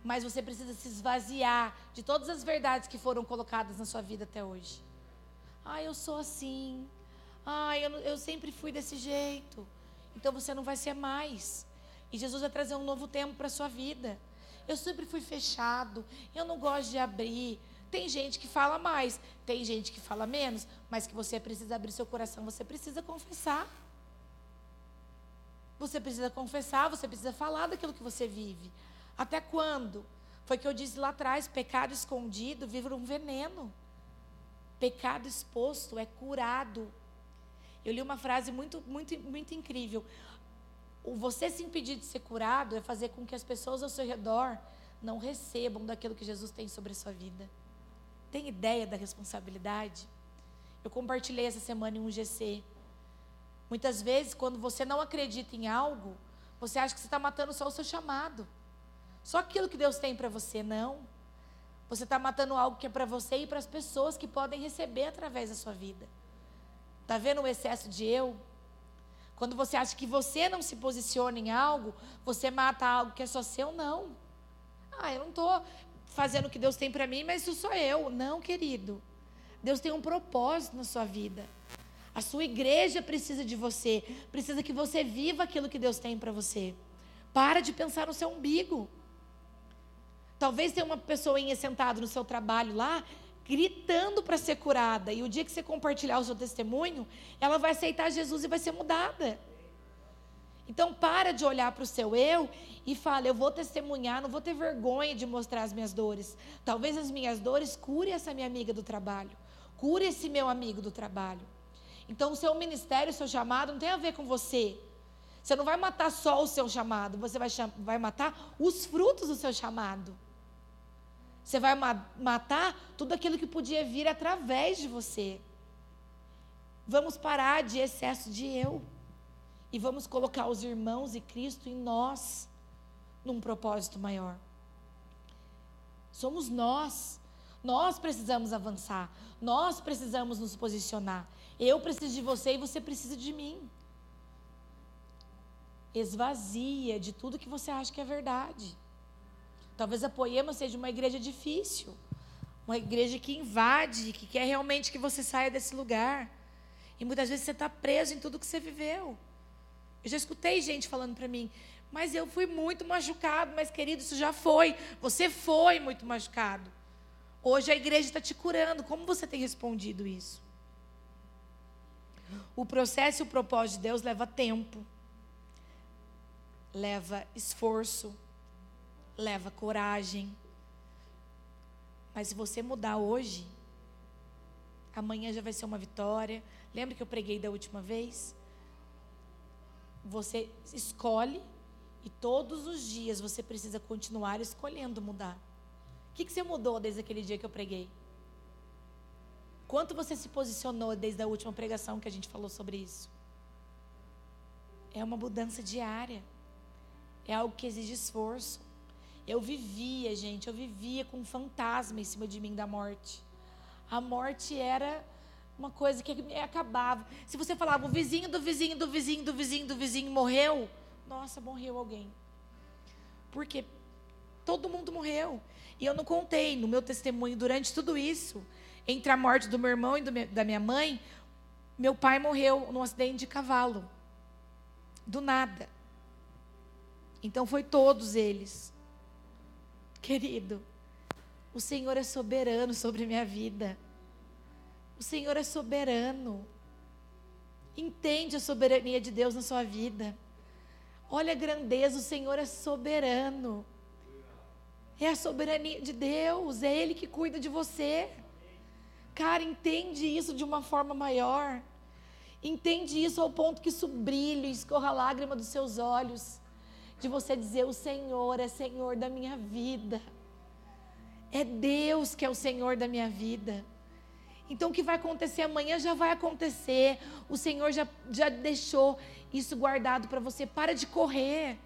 Mas você precisa se esvaziar de todas as verdades que foram colocadas na sua vida até hoje. Ah, eu sou assim. Ah, eu, eu sempre fui desse jeito. Então você não vai ser mais. E Jesus vai trazer um novo tempo para a sua vida. Eu sempre fui fechado. Eu não gosto de abrir. Tem gente que fala mais, tem gente que fala menos, mas que você precisa abrir seu coração, você precisa confessar. Você precisa confessar, você precisa falar daquilo que você vive. Até quando? Foi que eu disse lá atrás: pecado escondido vive um veneno. Pecado exposto é curado. Eu li uma frase muito, muito, muito incrível. O você se impedir de ser curado é fazer com que as pessoas ao seu redor não recebam daquilo que Jesus tem sobre a sua vida. Tem ideia da responsabilidade? Eu compartilhei essa semana em um GC. Muitas vezes, quando você não acredita em algo, você acha que você está matando só o seu chamado. Só aquilo que Deus tem para você, não. Você está matando algo que é para você e para as pessoas que podem receber através da sua vida. Está vendo o excesso de eu? Quando você acha que você não se posiciona em algo, você mata algo que é só seu, não. Ah, eu não estou fazendo o que Deus tem para mim, mas isso sou eu. Não, querido. Deus tem um propósito na sua vida. A sua igreja precisa de você, precisa que você viva aquilo que Deus tem para você. Para de pensar no seu umbigo. Talvez tenha uma pessoinha sentada no seu trabalho lá, gritando para ser curada. E o dia que você compartilhar o seu testemunho, ela vai aceitar Jesus e vai ser mudada. Então para de olhar para o seu eu e fala, eu vou testemunhar, não vou ter vergonha de mostrar as minhas dores. Talvez as minhas dores cure essa minha amiga do trabalho, cure esse meu amigo do trabalho. Então o seu ministério, o seu chamado não tem a ver com você. Você não vai matar só o seu chamado, você vai, vai matar os frutos do seu chamado. Você vai ma matar tudo aquilo que podia vir através de você. Vamos parar de excesso de eu. E vamos colocar os irmãos e Cristo em nós, num propósito maior. Somos nós. Nós precisamos avançar. Nós precisamos nos posicionar. Eu preciso de você e você precisa de mim. Esvazia de tudo que você acha que é verdade. Talvez a Poema seja uma igreja difícil, uma igreja que invade, que quer realmente que você saia desse lugar. E muitas vezes você está preso em tudo que você viveu. Eu já escutei gente falando para mim, mas eu fui muito machucado, mas querido, isso já foi. Você foi muito machucado. Hoje a igreja está te curando. Como você tem respondido isso? O processo e o propósito de Deus leva tempo, leva esforço, leva coragem. Mas se você mudar hoje, amanhã já vai ser uma vitória. Lembra que eu preguei da última vez? Você escolhe e todos os dias você precisa continuar escolhendo mudar. O que, que você mudou desde aquele dia que eu preguei? quanto você se posicionou desde a última pregação que a gente falou sobre isso? É uma mudança diária. É algo que exige esforço. Eu vivia, gente, eu vivia com um fantasma em cima de mim da morte. A morte era uma coisa que me acabava. Se você falava, o vizinho do vizinho, do vizinho, do vizinho, do vizinho morreu, nossa, morreu alguém. Porque todo mundo morreu. E eu não contei no meu testemunho durante tudo isso, entre a morte do meu irmão e da minha mãe, meu pai morreu num acidente de cavalo. Do nada. Então foi todos eles. Querido, o Senhor é soberano sobre minha vida. O Senhor é soberano. Entende a soberania de Deus na sua vida. Olha a grandeza, o Senhor é soberano. É a soberania de Deus, é Ele que cuida de você. Cara, entende isso de uma forma maior. Entende isso ao ponto que isso brilhe, escorra a lágrima dos seus olhos de você dizer: O Senhor é Senhor da minha vida. É Deus que é o Senhor da minha vida. Então, o que vai acontecer amanhã já vai acontecer. O Senhor já, já deixou isso guardado para você. Para de correr.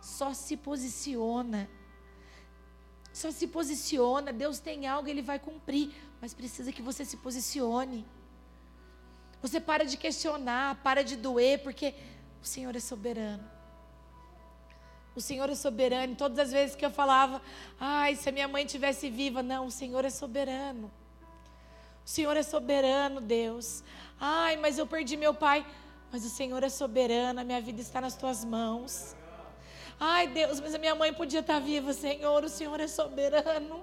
Só se posiciona. Só se posiciona. Deus tem algo, Ele vai cumprir. Mas precisa que você se posicione. Você para de questionar, para de doer, porque o Senhor é soberano. O Senhor é soberano. Todas as vezes que eu falava, ai, se a minha mãe tivesse viva, não, o Senhor é soberano. O Senhor é soberano, Deus. Ai, mas eu perdi meu pai. Mas o Senhor é soberano, a minha vida está nas tuas mãos. Ai, Deus, mas a minha mãe podia estar viva, Senhor. O Senhor é soberano.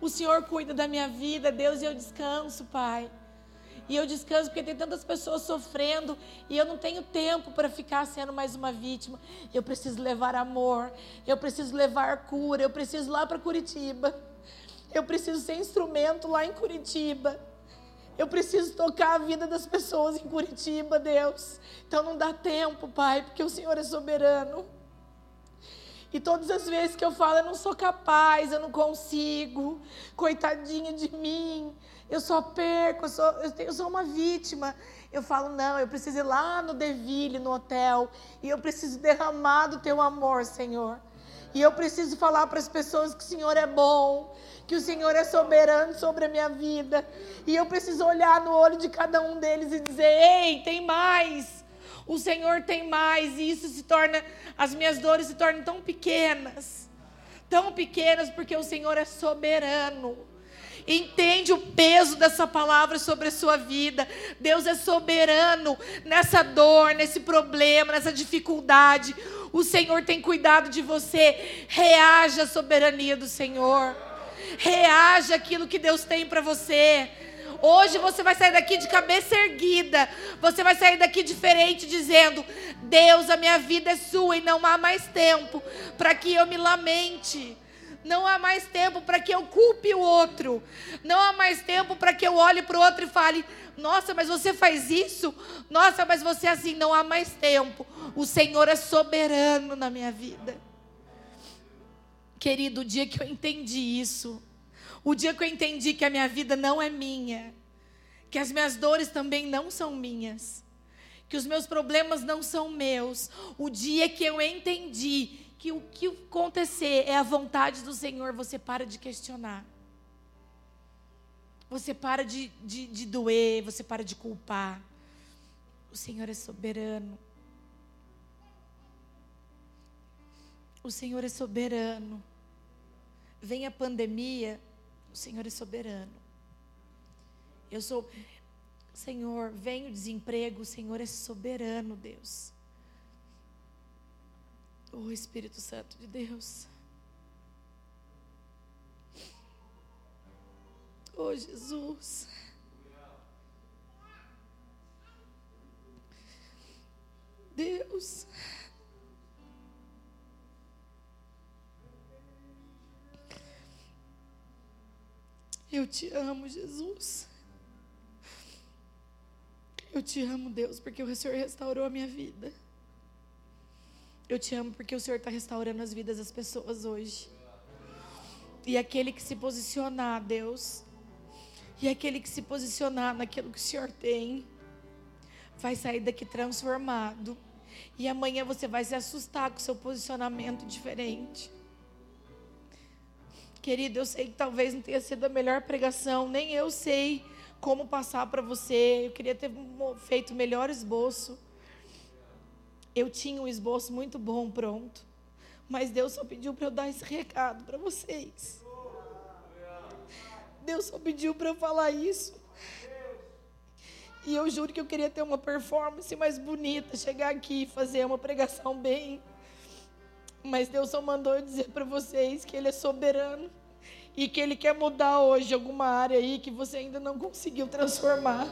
O Senhor cuida da minha vida, Deus, e eu descanso, Pai. E eu descanso porque tem tantas pessoas sofrendo e eu não tenho tempo para ficar sendo mais uma vítima. Eu preciso levar amor, eu preciso levar cura, eu preciso ir lá para Curitiba. Eu preciso ser instrumento lá em Curitiba. Eu preciso tocar a vida das pessoas em Curitiba, Deus. Então não dá tempo, Pai, porque o Senhor é soberano. E todas as vezes que eu falo, eu não sou capaz, eu não consigo, coitadinha de mim, eu só perco, eu sou, eu, eu sou uma vítima. Eu falo, não, eu preciso ir lá no Deville, no hotel, e eu preciso derramar do teu amor, Senhor. E eu preciso falar para as pessoas que o Senhor é bom, que o Senhor é soberano sobre a minha vida. E eu preciso olhar no olho de cada um deles e dizer: ei, tem mais. O Senhor tem mais. E isso se torna, as minhas dores se tornam tão pequenas. Tão pequenas porque o Senhor é soberano. Entende o peso dessa palavra sobre a sua vida. Deus é soberano nessa dor, nesse problema, nessa dificuldade. O Senhor tem cuidado de você. Reaja à soberania do Senhor. Reaja aquilo que Deus tem para você. Hoje você vai sair daqui de cabeça erguida. Você vai sair daqui diferente, dizendo: Deus, a minha vida é sua e não há mais tempo para que eu me lamente. Não há mais tempo para que eu culpe o outro. Não há mais tempo para que eu olhe para o outro e fale: Nossa, mas você faz isso? Nossa, mas você é assim. Não há mais tempo. O Senhor é soberano na minha vida. Querido, o dia que eu entendi isso, o dia que eu entendi que a minha vida não é minha, que as minhas dores também não são minhas, que os meus problemas não são meus, o dia que eu entendi que o que acontecer é a vontade do Senhor, você para de questionar. Você para de, de, de doer, você para de culpar. O Senhor é soberano. O Senhor é soberano. Vem a pandemia, o Senhor é soberano. Eu sou, Senhor, vem o desemprego, o Senhor é soberano, Deus. Oh Espírito Santo de Deus. Oh Jesus. Deus. Eu te amo, Jesus. Eu te amo, Deus, porque o Senhor restaurou a minha vida. Eu te amo porque o Senhor está restaurando as vidas das pessoas hoje. E aquele que se posicionar, Deus, E aquele que se posicionar naquilo que o Senhor tem, vai sair daqui transformado. E amanhã você vai se assustar com o seu posicionamento diferente. Querido, eu sei que talvez não tenha sido a melhor pregação, nem eu sei como passar para você. Eu queria ter feito o melhor esboço. Eu tinha um esboço muito bom pronto. Mas Deus só pediu para eu dar esse recado para vocês. Deus só pediu para eu falar isso. E eu juro que eu queria ter uma performance mais bonita, chegar aqui e fazer uma pregação bem. Mas Deus só mandou eu dizer para vocês que Ele é soberano e que Ele quer mudar hoje alguma área aí que você ainda não conseguiu transformar.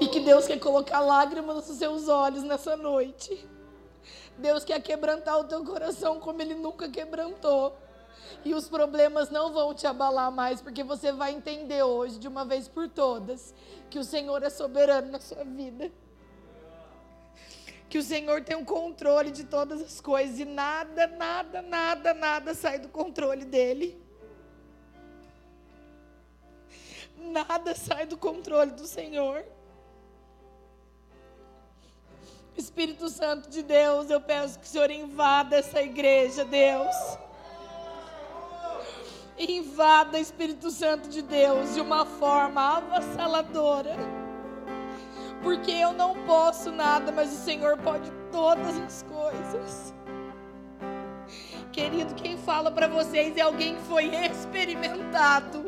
E que Deus quer colocar lágrimas nos seus olhos nessa noite. Deus quer quebrantar o teu coração como Ele nunca quebrantou. E os problemas não vão te abalar mais, porque você vai entender hoje, de uma vez por todas, que o Senhor é soberano na sua vida. Que o Senhor tem o um controle de todas as coisas e nada, nada, nada, nada sai do controle dele. Nada sai do controle do Senhor. Espírito Santo de Deus, eu peço que o Senhor invada essa igreja, Deus. Invada, Espírito Santo de Deus, de uma forma avassaladora. Porque eu não posso nada, mas o Senhor pode todas as coisas. Querido, quem fala para vocês é alguém que foi experimentado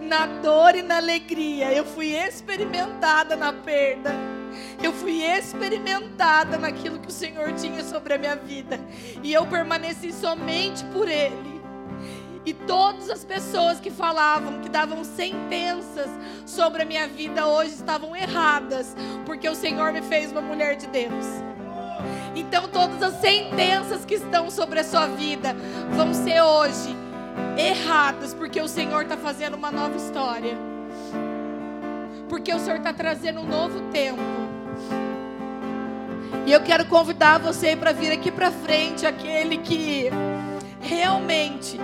na dor e na alegria. Eu fui experimentada na perda. Eu fui experimentada naquilo que o Senhor tinha sobre a minha vida. E eu permaneci somente por Ele. E todas as pessoas que falavam, que davam sentenças sobre a minha vida hoje estavam erradas, porque o Senhor me fez uma mulher de Deus. Então todas as sentenças que estão sobre a sua vida vão ser hoje erradas, porque o Senhor está fazendo uma nova história. Porque o Senhor está trazendo um novo tempo. E eu quero convidar você para vir aqui para frente, aquele que realmente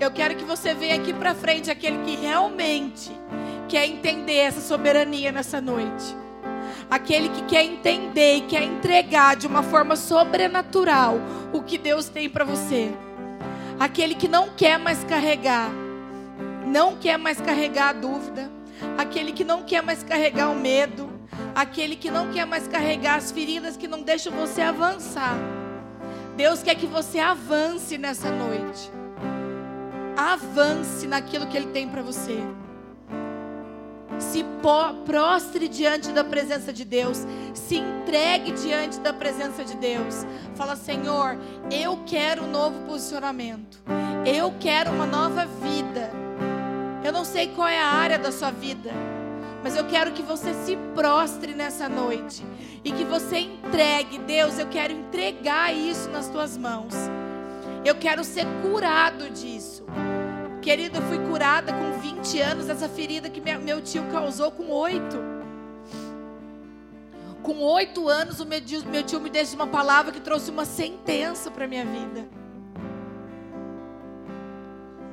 eu quero que você venha aqui para frente, aquele que realmente quer entender essa soberania nessa noite. Aquele que quer entender e quer entregar de uma forma sobrenatural o que Deus tem para você. Aquele que não quer mais carregar, não quer mais carregar a dúvida. Aquele que não quer mais carregar o medo. Aquele que não quer mais carregar as feridas que não deixam você avançar. Deus quer que você avance nessa noite avance naquilo que Ele tem para você. Se prostre diante da presença de Deus. Se entregue diante da presença de Deus. Fala, Senhor, eu quero um novo posicionamento. Eu quero uma nova vida. Eu não sei qual é a área da sua vida. Mas eu quero que você se prostre nessa noite. E que você entregue. Deus, eu quero entregar isso nas tuas mãos. Eu quero ser curado disso. Querido, eu fui curada com 20 anos dessa ferida que meu tio causou com 8. Com 8 anos, o meu tio, me disse uma palavra que trouxe uma sentença para minha vida.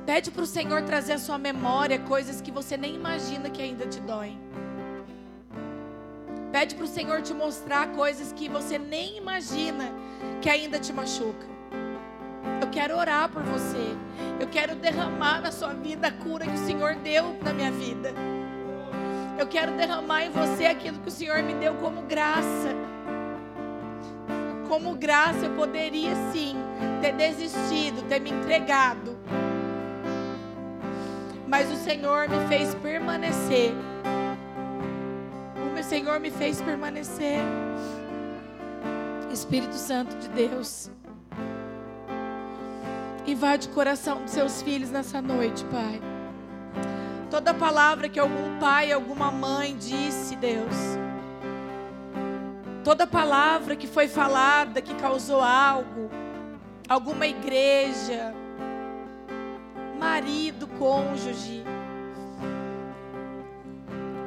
Pede para o Senhor trazer à sua memória coisas que você nem imagina que ainda te doem. Pede para o Senhor te mostrar coisas que você nem imagina que ainda te machucam. Eu quero orar por você. Eu quero derramar na sua vida a cura que o Senhor deu na minha vida. Eu quero derramar em você aquilo que o Senhor me deu como graça. Como graça, eu poderia sim ter desistido, ter me entregado. Mas o Senhor me fez permanecer. O meu Senhor me fez permanecer. Espírito Santo de Deus. Invade o coração dos seus filhos nessa noite, Pai. Toda palavra que algum pai, alguma mãe disse, Deus. Toda palavra que foi falada, que causou algo, alguma igreja, marido, cônjuge,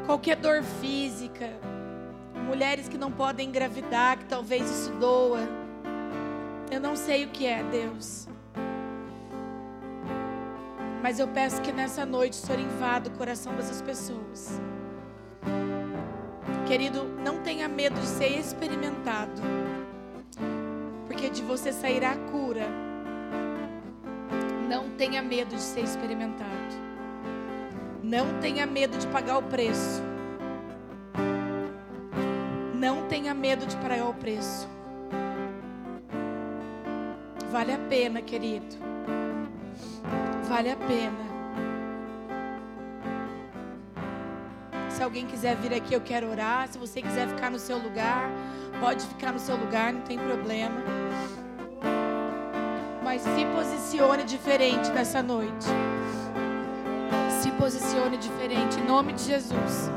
qualquer dor física, mulheres que não podem engravidar, que talvez isso doa. Eu não sei o que é, Deus. Mas eu peço que nessa noite o Senhor invada o coração dessas pessoas. Querido, não tenha medo de ser experimentado, porque de você sairá a cura. Não tenha medo de ser experimentado. Não tenha medo de pagar o preço. Não tenha medo de pagar o preço. Vale a pena, querido. Vale a pena. Se alguém quiser vir aqui, eu quero orar. Se você quiser ficar no seu lugar, pode ficar no seu lugar, não tem problema. Mas se posicione diferente nessa noite. Se posicione diferente em nome de Jesus.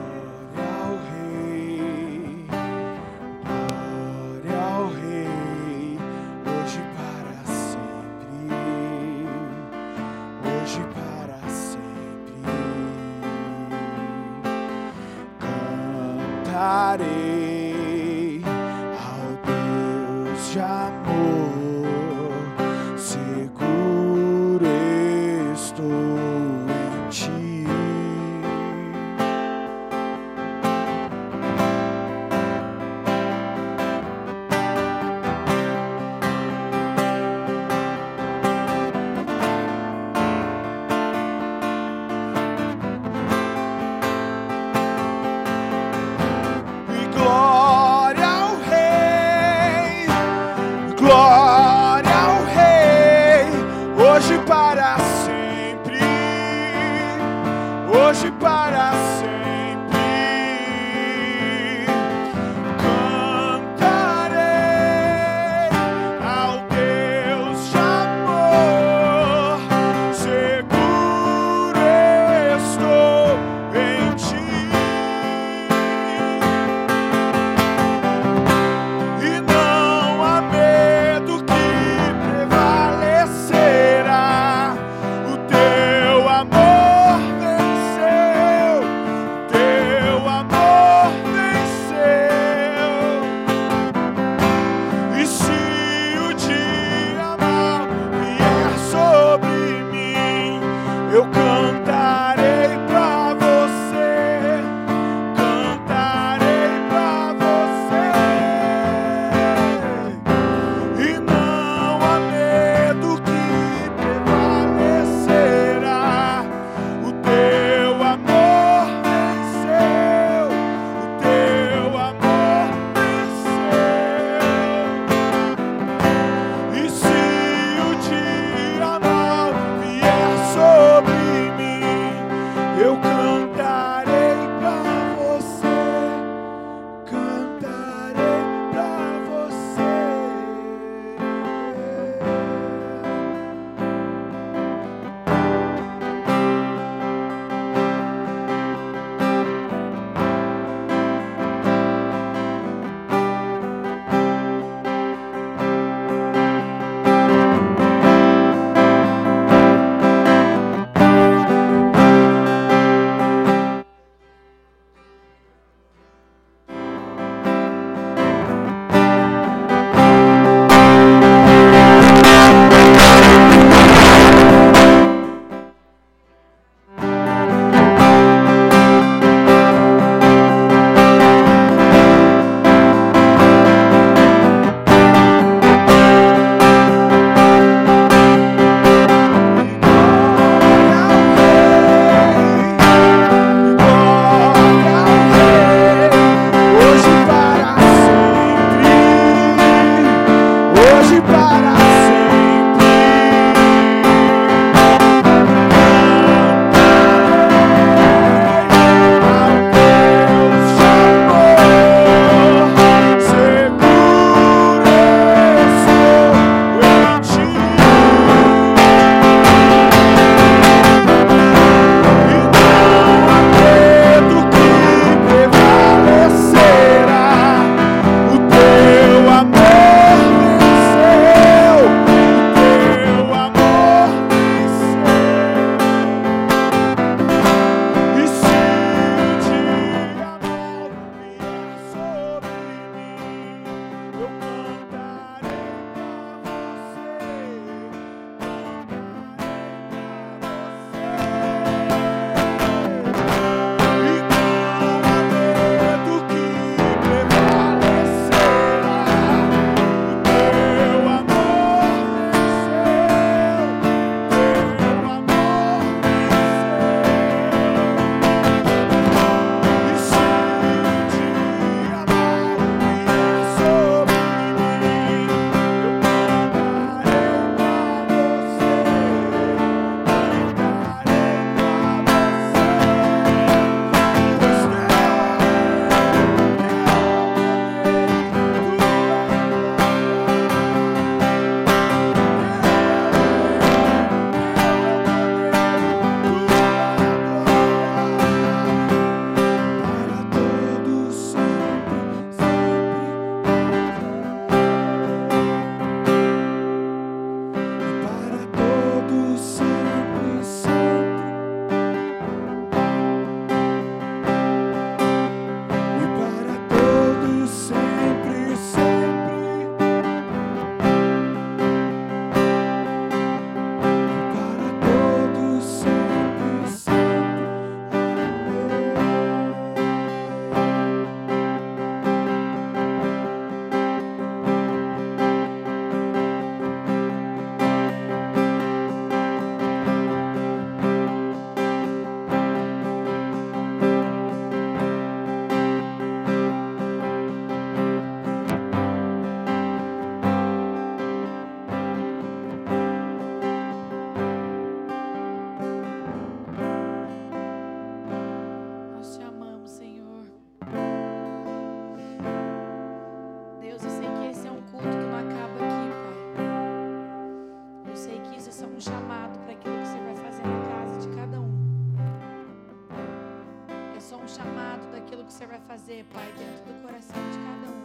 Fazer, Pai, dentro do coração de cada um.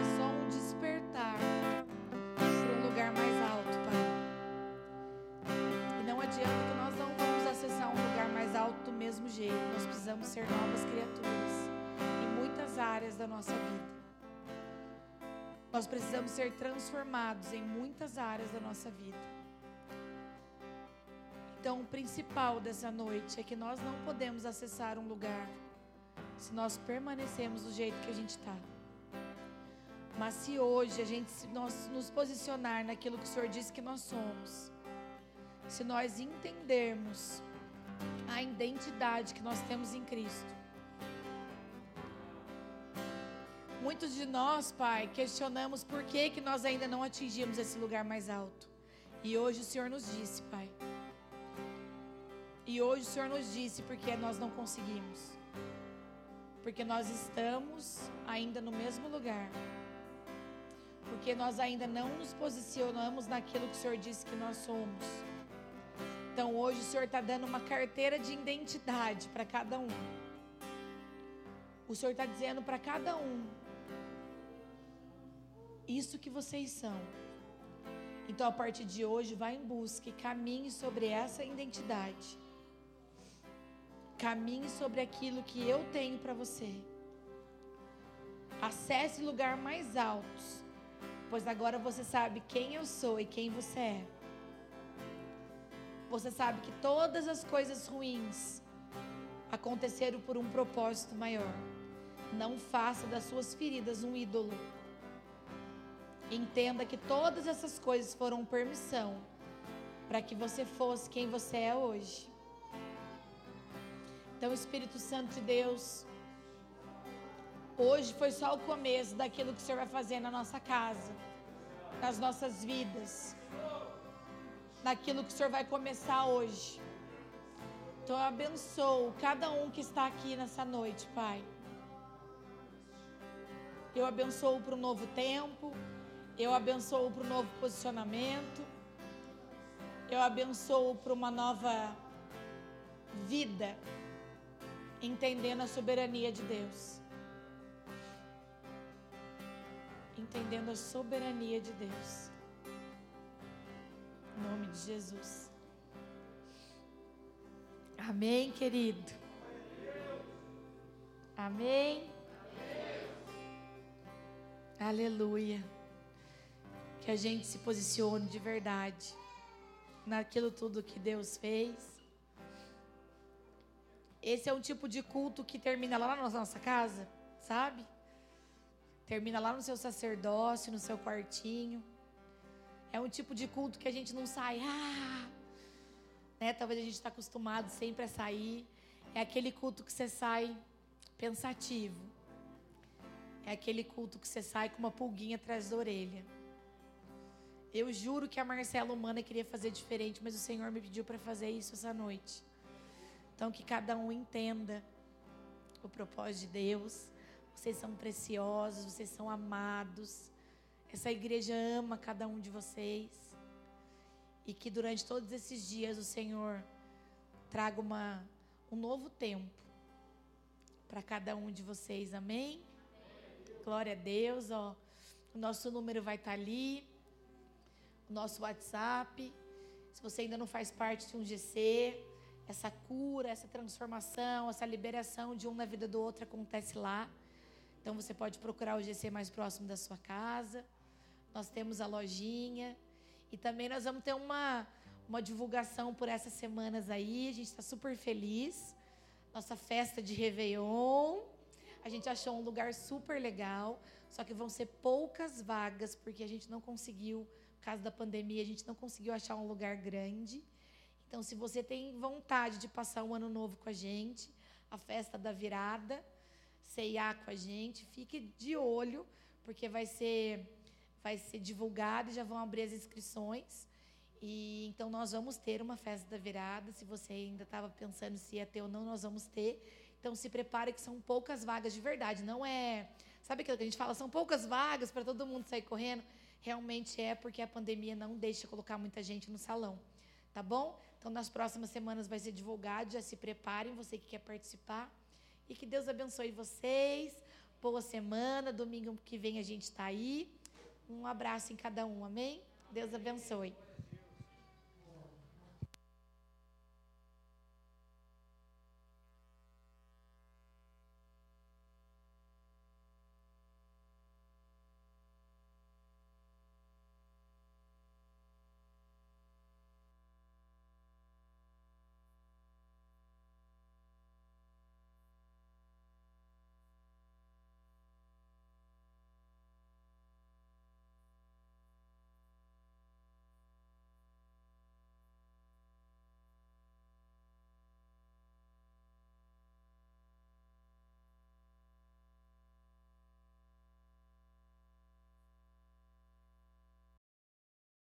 É só um despertar para um lugar mais alto, Pai. E não adianta que nós não vamos acessar um lugar mais alto do mesmo jeito. Nós precisamos ser novas criaturas em muitas áreas da nossa vida. Nós precisamos ser transformados em muitas áreas da nossa vida. Então, o principal dessa noite é que nós não podemos acessar um lugar se nós permanecemos do jeito que a gente está. Mas se hoje a gente se nós nos posicionar naquilo que o Senhor disse que nós somos, se nós entendermos a identidade que nós temos em Cristo, muitos de nós, Pai, questionamos por que, que nós ainda não atingimos esse lugar mais alto. E hoje o Senhor nos disse, Pai, e hoje o Senhor nos disse porque nós não conseguimos. Porque nós estamos ainda no mesmo lugar. Porque nós ainda não nos posicionamos naquilo que o Senhor disse que nós somos. Então hoje o Senhor está dando uma carteira de identidade para cada um. O Senhor está dizendo para cada um: isso que vocês são. Então a partir de hoje, vá em busca e caminhe sobre essa identidade. Caminhe sobre aquilo que eu tenho para você. Acesse lugar mais altos, pois agora você sabe quem eu sou e quem você é. Você sabe que todas as coisas ruins aconteceram por um propósito maior. Não faça das suas feridas um ídolo. Entenda que todas essas coisas foram permissão para que você fosse quem você é hoje. Então, Espírito Santo de Deus, hoje foi só o começo daquilo que o Senhor vai fazer na nossa casa, nas nossas vidas, naquilo que o Senhor vai começar hoje. Então, eu abençoo cada um que está aqui nessa noite, Pai. Eu abençoo para um novo tempo. Eu abençoo para um novo posicionamento. Eu abençoo para uma nova vida entendendo a soberania de Deus. Entendendo a soberania de Deus. Em nome de Jesus. Amém, querido. Amém. Aleluia. Que a gente se posicione de verdade naquilo tudo que Deus fez esse é um tipo de culto que termina lá na nossa casa, sabe? Termina lá no seu sacerdócio, no seu quartinho. É um tipo de culto que a gente não sai, ah, né? Talvez a gente está acostumado sempre a sair. É aquele culto que você sai pensativo. É aquele culto que você sai com uma pulguinha atrás da orelha. Eu juro que a Marcela Humana queria fazer diferente, mas o Senhor me pediu para fazer isso essa noite. Então, que cada um entenda o propósito de Deus. Vocês são preciosos, vocês são amados. Essa igreja ama cada um de vocês. E que durante todos esses dias o Senhor traga uma, um novo tempo para cada um de vocês. Amém? Glória a Deus. Ó. O nosso número vai estar tá ali. O nosso WhatsApp. Se você ainda não faz parte de um GC, essa cura, essa transformação, essa liberação de um na vida do outro acontece lá. Então você pode procurar o GC mais próximo da sua casa. Nós temos a lojinha. E também nós vamos ter uma, uma divulgação por essas semanas aí. A gente está super feliz. Nossa festa de Réveillon. A gente achou um lugar super legal. Só que vão ser poucas vagas, porque a gente não conseguiu, por causa da pandemia, a gente não conseguiu achar um lugar grande. Então, se você tem vontade de passar um ano novo com a gente, a festa da virada, ceiar com a gente, fique de olho, porque vai ser, vai ser divulgado e já vão abrir as inscrições. E então nós vamos ter uma festa da virada. Se você ainda estava pensando se ia ter ou não, nós vamos ter. Então se prepare que são poucas vagas de verdade. Não é. Sabe aquilo que a gente fala? São poucas vagas para todo mundo sair correndo. Realmente é porque a pandemia não deixa colocar muita gente no salão. Tá bom? Então, nas próximas semanas vai ser divulgado. Já se preparem, você que quer participar. E que Deus abençoe vocês. Boa semana. Domingo que vem a gente está aí. Um abraço em cada um. Amém? Deus abençoe.